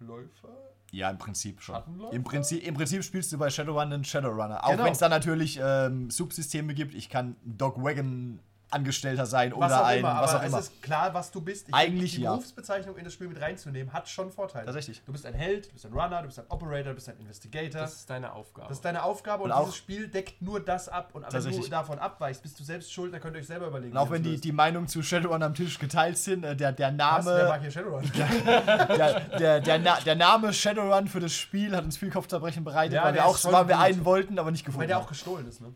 Läufer. Ja, im Prinzip schon. Im Prinzip, Im Prinzip spielst du bei Shadowrun einen Shadowrunner. Auch Genau. wenn es da natürlich ähm, Subsysteme gibt. Ich kann Dogwagon Angestellter sein Was oder auch ein, immer, was aber auch immer. es ist klar, was du bist. Ich Eigentlich die ja. Berufsbezeichnung in das Spiel mit reinzunehmen, hat schon Vorteile. Tatsächlich. Du bist ein Held, du bist ein Runner, du bist ein Operator, du bist ein Investigator. Das Das, ist deine Aufgabe. ist deine Aufgabe und, Und auch- dieses Spiel deckt nur das ab. Und wenn du Tatsächlich. davon abweichst, bist du selbst schuld, dann könnt ihr euch selber überlegen. Und auch wenn die, das die Meinungen zu Shadowrun am Tisch geteilt sind, äh, der, der löst. Was? Wer Name. mag hier Shadowrun? der, der, der, Na, der Name Shadowrun für das Spiel hat uns viel Kopfzerbrechen bereitet, Ja, weil wir auch schon weil wir einen wollten, aber nicht Weil gefunden der auch haben. gestohlen ist, ne?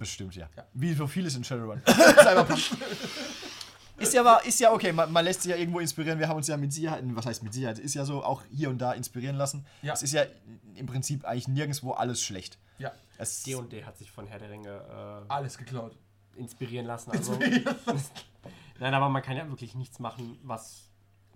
Bestimmt, ja. Ja. Wie so vieles in Shadowrun. Cyberpunk. ist ja, aber- ist ja okay, man, man lässt sich ja irgendwo inspirieren. Wir haben uns ja mit Sicherheit, was heißt mit Sicherheit, ist ja so auch hier und da inspirieren lassen. Ja. Es ist ja im Prinzip eigentlich nirgendwo alles schlecht. Ja, Es, D&D hat sich von Herr der Ringe äh, alles geklaut. inspirieren lassen. Also, Nein, aber man kann ja wirklich nichts machen, was.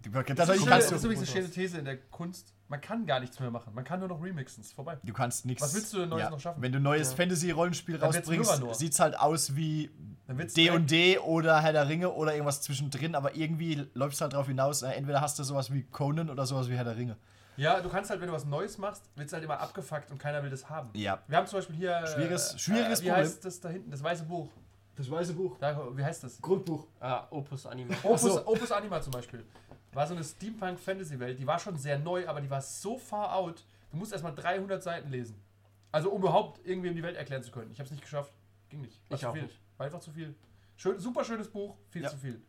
Das tatsächlich ist, kannst das ist übrigens eine schöne These in der Kunst. Man kann gar nichts mehr machen. Man kann nur noch remixen. Ist vorbei. du kannst nichts. Was willst du denn Neues noch schaffen? Wenn du neues Ja. Fantasy-Rollenspiel rausbringst, Numenor. sieht's halt aus wie D&D oder Herr der Ringe oder irgendwas zwischendrin, aber irgendwie läuft es halt darauf hinaus, äh, entweder hast du sowas wie Conan oder sowas wie Herr der Ringe. Ja, du kannst halt, wenn du was Neues machst, wird es halt immer abgefuckt und keiner will das haben. Ja. Wir haben zum Beispiel hier. äh, Schwieriges- schwieriges wie Problem. heißt das da hinten? Das weiße Buch. Das weiße Buch. Da, wie heißt das? Grundbuch. Ah, Opus Anima. Opus, so. Opus Anima zum Beispiel. War so eine Steampunk-Fantasy-Welt. Die war schon sehr neu, aber die war so far out. Du musst erstmal 300 Seiten lesen. Also um überhaupt irgendwem die Welt erklären zu können. Ich habe es nicht geschafft. Ging nicht. War Ich auch viel. nicht. War einfach zu viel. Schön, super schönes Buch, viel Ja. zu viel.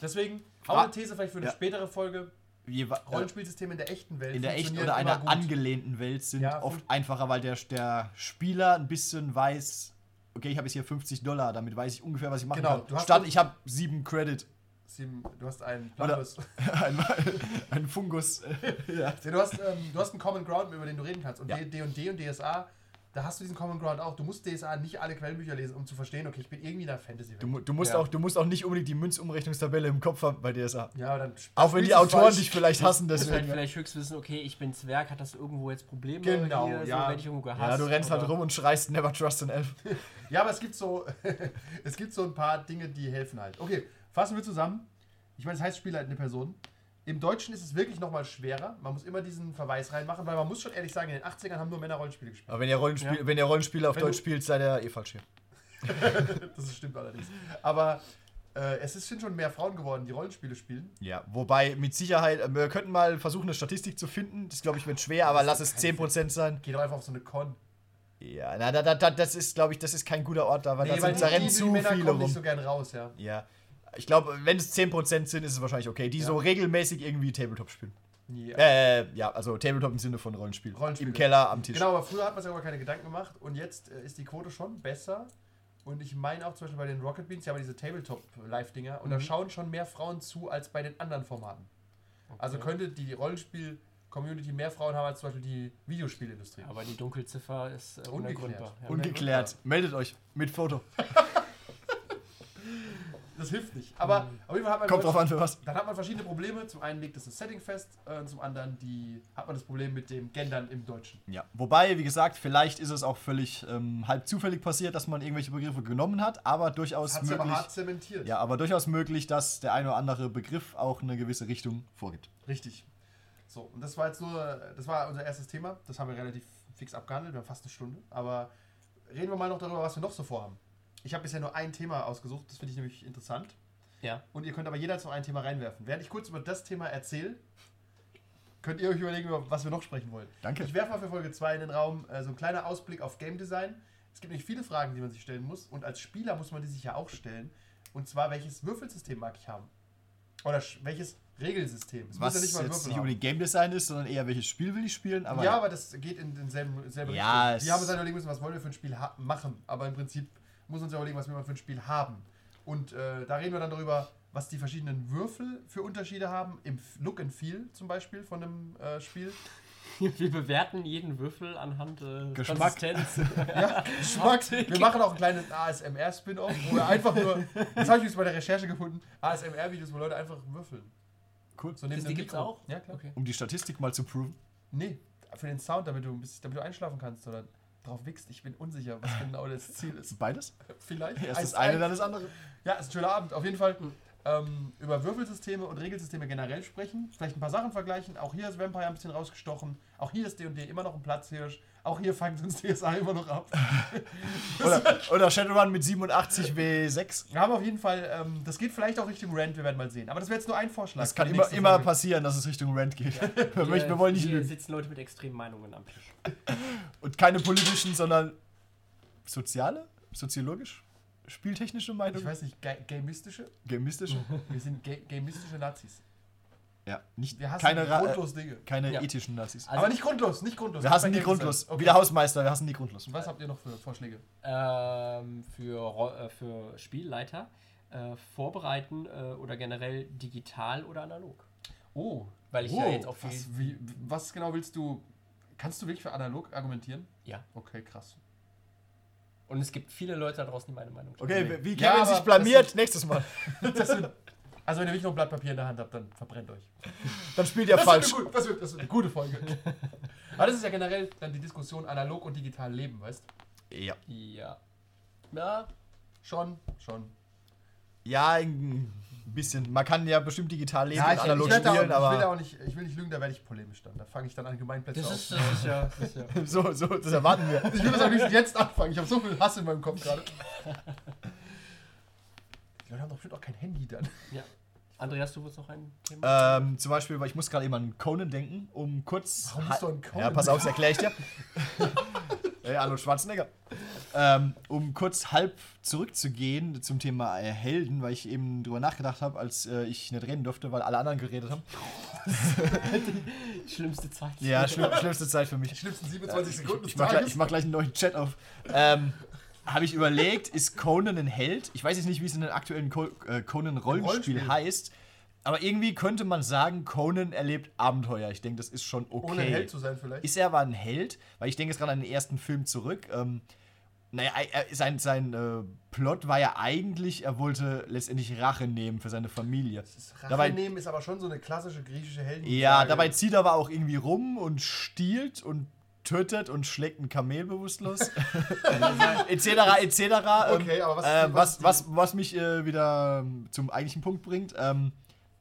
Deswegen auch eine These vielleicht für eine Ja. spätere Folge. Wa- Rollenspielsysteme in der echten Welt. in der echten oder einer gut. angelehnten Welt sind Ja, oft einfacher, weil der, der Spieler ein bisschen weiß, okay, ich habe jetzt hier 50 Dollar, damit weiß ich ungefähr, was ich machen Genau, kann. Statt ich habe 7 Credit, Sieben- Du hast einen Plambus. ein, ein Fungus. ja. Ja, du, hast, ähm, du hast einen Common Ground, über den du reden kannst. Und Ja. D&D und D und DSA, da hast du diesen Common Ground auch. Du musst DSA nicht alle Quellenbücher lesen, um zu verstehen, okay, ich bin irgendwie in der Fantasy-Welt. Du, mu- du, musst Ja. auch, du musst auch nicht unbedingt die Münzumrechnungstabelle im Kopf haben bei DSA. Ja, aber dann Auch wenn die Autoren falsch. dich vielleicht hassen, Das halt deswegen. vielleicht höchst wissen, okay, ich bin Zwerg, hat das irgendwo jetzt Probleme Genau, hier, so ja. werde ich irgendwo gehasst. Ja, du rennst halt rum und schreist Never Trust an Elf. Ja, aber es gibt so, es gibt so ein paar Dinge, die helfen halt. Okay, fassen wir zusammen. Ich meine, es heißt Spielleitende Person. Im Deutschen ist es wirklich nochmal schwerer. Man muss immer diesen Verweis reinmachen, weil man muss schon ehrlich sagen, in den 80ern haben nur Männer Rollenspiele gespielt. Aber wenn ihr, Rollenspiel, Ja. wenn ihr Rollenspiele auf Wenn Deutsch spielt, seid ihr eh falsch hier. Das stimmt allerdings. Aber äh, es ist- sind schon mehr Frauen geworden, die Rollenspiele spielen. Ja, wobei mit Sicherheit, äh, wir könnten mal versuchen, eine Statistik zu finden. Das glaube ich wird schwer, aber lass es 10% sein. Geh doch einfach auf so eine Con. Ja, na, da, da, da, das ist, glaube ich, das ist kein guter Ort da, weil da, weil sind, da die, rennen die, die zu Männer viele kommen rum. nicht so gern raus, ja. ja. Ich glaube, wenn es 10% sind, ist es wahrscheinlich okay. Die Ja. so regelmäßig irgendwie Tabletop spielen. ja. Äh, ja, also Tabletop im Sinne von Rollenspiel. Rollenspiele. Im Keller, am Tisch. Genau, aber früher hat man sich aber keine Gedanken gemacht und jetzt äh, ist die Quote schon besser. Und ich meine auch zum Beispiel bei den Rocket Beans, die haben ja diese Tabletop-Live-Dinger und da Mhm. schauen schon mehr Frauen zu als bei den anderen Formaten. Also Okay. könnte die Rollenspiel-Community mehr Frauen haben als zum Beispiel die Videospielindustrie. Aber die Dunkelziffer ist äh, Ungeklärt. Ja. Ungeklärt. Meldet euch mit Foto. Das hilft nicht. Aber auf jeden Fall hat man Kommt drauf an, für was. Dann hat man verschiedene Probleme. Zum einen legt es das Setting fest, äh, zum anderen die, hat man das Problem mit dem Gendern im Deutschen. Ja, wobei, wie gesagt, vielleicht ist es auch völlig ähm, halb zufällig passiert, dass man irgendwelche Begriffe genommen hat, aber durchaus Hat sich aber möglich. hart zementiert. Ja, aber durchaus möglich, dass der eine oder andere Begriff auch eine gewisse Richtung vorgibt. Richtig. So, und das war jetzt nur, das war unser erstes Thema. Das haben wir relativ fix abgehandelt. Wir haben fast eine Stunde. Aber reden wir mal noch darüber, was wir noch so vorhaben. Ich habe bisher nur ein Thema ausgesucht. Das finde ich nämlich interessant. Ja. Und ihr könnt aber jeder noch ein Thema reinwerfen. Während ich kurz über das Thema erzähle, könnt ihr euch überlegen, über was wir noch sprechen wollen. Danke. Ich werfe mal für Folge 2 in den Raum äh, so ein kleiner Ausblick auf Game Design. Es gibt nämlich viele Fragen, die man sich stellen muss. Und als Spieler muss man die sich ja auch stellen. Und zwar, welches Würfelsystem mag ich haben? Oder welches Regelsystem? Es Was muss ja nicht mal jetzt nicht unbedingt Game Design ist, sondern eher welches Spiel will ich spielen. Aber ja, aber das geht in denselben selbe Ja, Richtung. Wir haben uns dann überlegen müssen, was wollen wir für ein Spiel machen. Aber im Prinzip muss uns ja überlegen, was wir mal für ein Spiel haben. Und äh, da reden wir dann darüber, was die verschiedenen Würfel für Unterschiede haben. Im Look and Feel zum Beispiel von einem äh, Spiel. Wir bewerten jeden Würfel anhand äh, Geschmack. Konsistenz. Ja, Geschmack. Wir machen auch ein kleines ASMR-Spin-Off, wo wir einfach nur, das habe ich jetzt bei der Recherche gefunden, ASMR-Videos, wo Leute einfach würfeln. cool. So neben die dem gibt's Mikro. auch? Ja, klar. Okay. Um die Statistik mal zu proven. Nee, für den Sound, damit du, ein bisschen- damit du einschlafen kannst oder drauf wickst. Ich bin unsicher, was genau das Ziel ist. Beides? Vielleicht. Erst das eine, dann das andere. Ja, ist ein schöner Abend. Auf jeden Fall Mhm. ähm, über Würfelsysteme und Regelsysteme generell sprechen. Vielleicht ein paar Sachen vergleichen. Auch hier ist Vampire ein bisschen rausgestochen. Auch hier ist D&D immer noch ein Platzhirsch. Auch hier fangt uns DSA immer noch ab. Oder, oder Shadowrun mit 87 W6. Wir haben auf jeden Fall, ähm, das geht vielleicht auch Richtung Rand, wir werden mal sehen. Aber das wäre jetzt nur ein Vorschlag. Das kann immer, immer passieren, dass es Richtung Rant geht. Wir, möchten, wir Hier- wollen nicht hier lügen. sitzen Leute mit extremen Meinungen am Tisch. Und keine politischen, sondern soziale, soziologisch, spieltechnische Ich Meinung, weiß nicht, ga gamistische? gamistische. Wir sind ga gamistische Nazis. Ja, nicht, Wir hassen keine, äh, grundlos Dinge. keine Ja. ethischen Nazis. Also- Aber nicht grundlos, nicht grundlos. wir hassen die grundlos. Design. Wie der Hausmeister, wir hassen die grundlos. Und was habt ihr noch für Vorschläge? Ähm, für, äh, für Spielleiter äh, vorbereiten äh, oder generell digital oder analog. Oh, Weil ich oh, ja jetzt auch viel. was, wie, was genau willst du? Kannst du wirklich für analog argumentieren? Ja. Okay, krass. Und es gibt viele Leute da draußen, die meine Meinung Okay, teilen. wie Ja, Kevin aber sich blamiert, nächstes Mal. Das sind, also wenn ihr wirklich noch ein Blatt Papier in der Hand habt, dann verbrennt euch. Dann spielt ihr Das, falsch. Wird gut- das, wird, das wird eine gute Folge. Aber das ist ja generell dann die Diskussion analog und digital leben, weißt Ja. Ja. Ja, Schon, schon. Ja, ein bisschen. Man kann ja bestimmt digital leben Ja, und ich, analog ich, da auch, spielen, ich will da aber auch nicht, ich will nicht lügen, da werde ich polemisch dann. Da fange ich dann an, Gemeinplätze das auf. das ist ja. Das ist ja. so, so, das erwarten wir. Ich will das am liebsten jetzt anfangen. Ich habe so viel Hass in meinem Kopf gerade. Die Leute haben doch bestimmt auch kein Handy dann. ja. Andreas, du willst noch ein Thema? Ähm, zum Beispiel, weil ich muss gerade eben an Conan denken, um kurz. Warum musst du an Conan Ja, pass auf, das erkläre ich dir. Äh, Arnold Schwarzenegger. ähm, um kurz halb zurückzugehen zum Thema äh, Helden, weil ich eben drüber nachgedacht habe, als äh, ich nicht reden durfte, weil alle anderen geredet haben. Schlimmste Zeit. Ja, schlimm, schlimmste Zeit für mich. Die schlimmsten 27 Sekunden Ich des mach, gleich, ich mach gleich einen neuen Chat auf. Ähm, habe ich überlegt, ist Conan ein Held? Ich weiß jetzt nicht, wie es in dem aktuellen äh, Conan-Rollenspiel Rollenspiel. heißt. Aber irgendwie könnte man sagen, Conan erlebt Abenteuer. Ich denke, das ist schon okay. Ohne Held zu sein vielleicht. Ist er aber ein Held? Weil ich denke jetzt gerade an den ersten Film zurück. Ähm, naja, er, sein, sein äh, Plot war ja eigentlich, er wollte letztendlich Rache nehmen für seine Familie. Rache Dabei- nehmen ist aber schon so eine klassische griechische Helden. Ja, dabei zieht er aber auch irgendwie rum und stiehlt und tötet und schlägt ein Kamel bewusstlos. etc. etc. Ähm, Okay, aber was- äh, was was, was, mich äh, wieder ähm, zum eigentlichen Punkt bringt, ähm,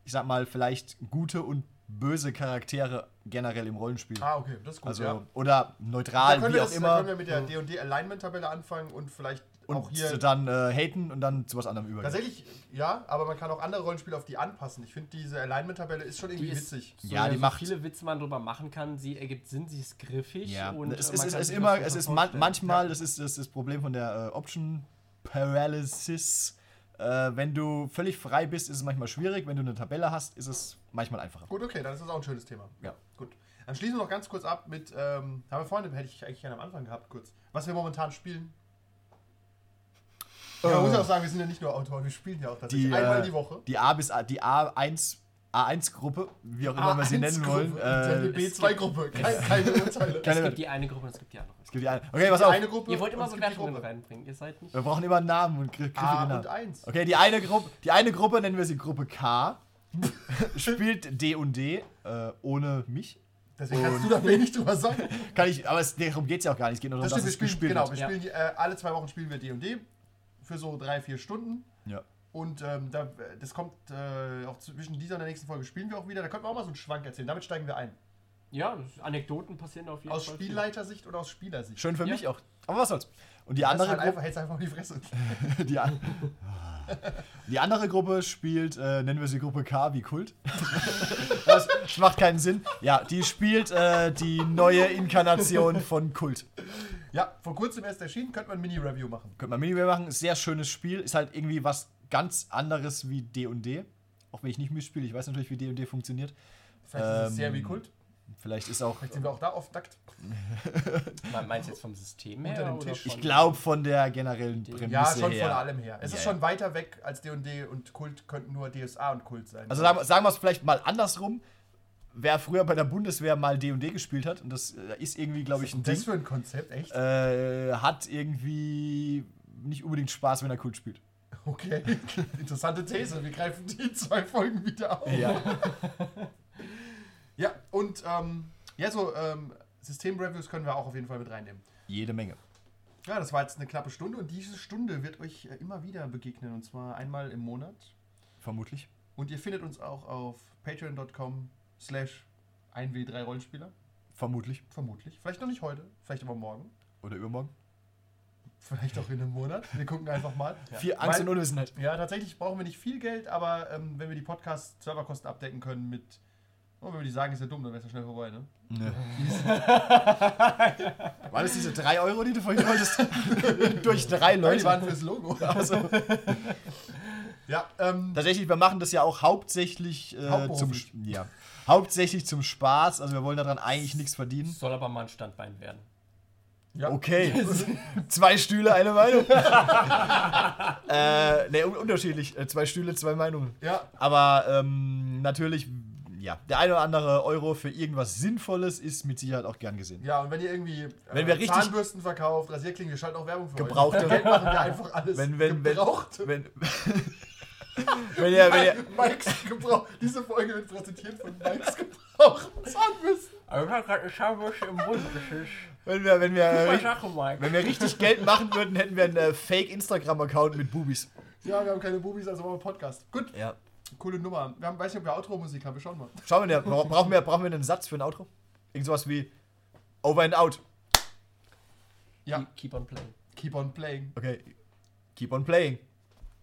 ich sag mal, vielleicht gute und böse Charaktere generell im Rollenspiel. Ah, okay, das ist gut. also, ja. oder Da neutral, können, wie wir auch das, da immer. können wir mit der D&D Alignment-Tabelle anfangen und vielleicht und hier... dann äh, haten und dann zu was anderem übergehen. Tatsächlich, ja, aber man kann auch andere Rollenspiele auf die anpassen. Ich finde, diese Alignment-Tabelle ist schon irgendwie Die ist- witzig. So, Ja, die so macht- viele Witze man drüber machen kann. Sie ergibt Sinn, sie ist griffig. Ja, und es ist, es ist immer, es ist man, manchmal, das ist das, ist das Problem von der äh, Option Paralysis. Äh, wenn du völlig frei bist, ist es manchmal schwierig. Wenn du eine Tabelle hast, ist es manchmal einfacher. Gut, okay, dann ist das auch ein schönes Thema. Ja. Gut. Dann schließen wir noch ganz kurz ab mit, ähm, haben wir vorhin, hätte ich eigentlich gerne am Anfang gehabt, kurz, was wir momentan spielen. Ja, man muss ja auch sagen, wir sind ja nicht nur Autoren, wir spielen ja auch tatsächlich Die, einmal äh, die Woche. Die A bis A, die A1 A1-Gruppe, wie auch immer wir sie nennen wollen. Äh, die Äh, B2-Gruppe, keine, keine Urteile. Es gibt die eine Gruppe und es gibt die andere. es gibt die eine. Okay, pass auf. eine Gruppe Ihr wollt immer Bewertungen Gruppe. reinbringen. Ihr seid nicht. Wir brauchen immer einen Namen und gr- griffige A Namen. und 1. Okay, die eine Gruppe, die eine Gruppe nennen wir sie Gruppe K. spielt D und D äh, ohne mich. Deswegen kannst du da wenig drüber sagen. Kann ich, aber es, darum geht es ja auch gar nicht. Es geht nur Das darum, stimmt, wir dass es spielen, genau, wir spielen äh, alle zwei Wochen spielen wir D&D für so drei, vier Stunden. Ja. Und ähm, da, das kommt äh, auch zwischen dieser und der nächsten Folge spielen wir auch wieder. Da können wir auch mal so einen Schwank erzählen. Damit steigen wir ein. Ja, Anekdoten passieren auf jeden Aus Fall. Spielleitersicht oder aus Spielersicht? Schön für Ja. mich auch. Aber was soll's. Und die Das andere halt Gruppe. einfach, hältst einfach die Fresse. Die, an die andere Gruppe spielt, äh, nennen wir sie Gruppe K wie Kult. das macht keinen Sinn. Ja, die spielt äh, die neue Inkarnation von Kult. Ja, vor kurzem erst erschienen, könnte man ein Mini-Review machen. Könnte man Minimail machen. Sehr schönes Spiel. Ist halt irgendwie was ganz anderes wie D&D. Auch wenn ich nicht mitspiele. Ich weiß natürlich, wie D&D funktioniert. Vielleicht ist es Ähm, sehr wie Kult. Vielleicht ist auch... Vielleicht sind wir auch da oft nackt. Me- Meinst du jetzt vom System her? Unter dem oder Tisch. von- Ich glaube von der generellen Prämisse Ja, schon her. von allem her. Es Ja, ist ja. schon weiter weg als D&D und Kult könnten nur DSA und Kult sein. Also sagen, sagen wir es vielleicht mal andersrum. Wer früher bei der Bundeswehr mal D&D gespielt hat, und das äh, ist irgendwie, glaube ich, ein das Ding, für ein Konzept, echt? äh, hat irgendwie nicht unbedingt Spaß, wenn er Kult spielt. Okay, interessante These. Wir greifen die zwei Folgen wieder auf. Ja. Ja, und ähm, ja, so ähm, Systemreviews können wir auch auf jeden Fall mit reinnehmen. Jede Menge. Ja, das war jetzt eine knappe Stunde und diese Stunde wird euch äh, immer wieder begegnen und zwar einmal im Monat. Vermutlich. Und ihr findet uns auch auf patreon.com slash 1w3 Rollenspieler. Vermutlich. Vermutlich. Vielleicht noch nicht heute, vielleicht aber morgen. Oder übermorgen. Vielleicht auch in einem Monat. Wir gucken einfach mal. Viel Angst Weil- und Unwissenheit. Ja, tatsächlich brauchen wir nicht viel Geld, aber ähm, wenn wir die Podcast-Serverkosten abdecken können mit. Oh, wenn wir die sagen, ist ja dumm, dann wäre es ja schnell vorbei, ne? War das diese 3 Euro, die du vorhin wolltest? Durch drei Nein, die waren Leute. fürs Logo. Also, Ja, ähm, tatsächlich, wir machen das ja auch hauptsächlich äh, zum, ja, hauptsächlich zum Spaß. Also wir wollen daran eigentlich nichts verdienen. Soll aber mal ein Standbein werden. ja. Okay. zwei Stühle, eine Meinung. äh, ne, un unterschiedlich. Äh, zwei Stühle, zwei Meinungen. Ja, Aber ähm, natürlich, ja, der eine oder andere Euro für irgendwas Sinnvolles ist mit Sicherheit auch gern gesehen. ja, und wenn ihr irgendwie äh, Wenn wir richtig- Zahnbürsten verkauft, Rasierklingen, wir schalten auch Werbung für Gebrauchte- euch. Geld machen wir einfach alles. Wenn, wenn, wenn, Gebrauchte. wenn, wenn ihr, wenn ihr, Mikes Gebrauch. Diese Folge wird präsentiert von Mikes gebrauchten Zahnbürsten. Aber ich habe gerade eine Schamwurst im Mund. Das ist wenn wir, wenn wir, wenn Sache, Mike. wir richtig Geld machen würden, hätten wir einen äh, Fake-Instagram-Account mit Bubis. Ja, wir haben keine Bubis, also machen wir Podcast. Gut, Ja. coole Nummer. Wir haben, weiß nicht, ob wir Outro-Musik haben. Wir schauen mal. Schauen wir, bra- brauchen wir, brauchen wir einen Satz für ein Outro? Irgend sowas wie Over and out. Ja, Keep on playing. keep on playing. Okay. Keep on playing.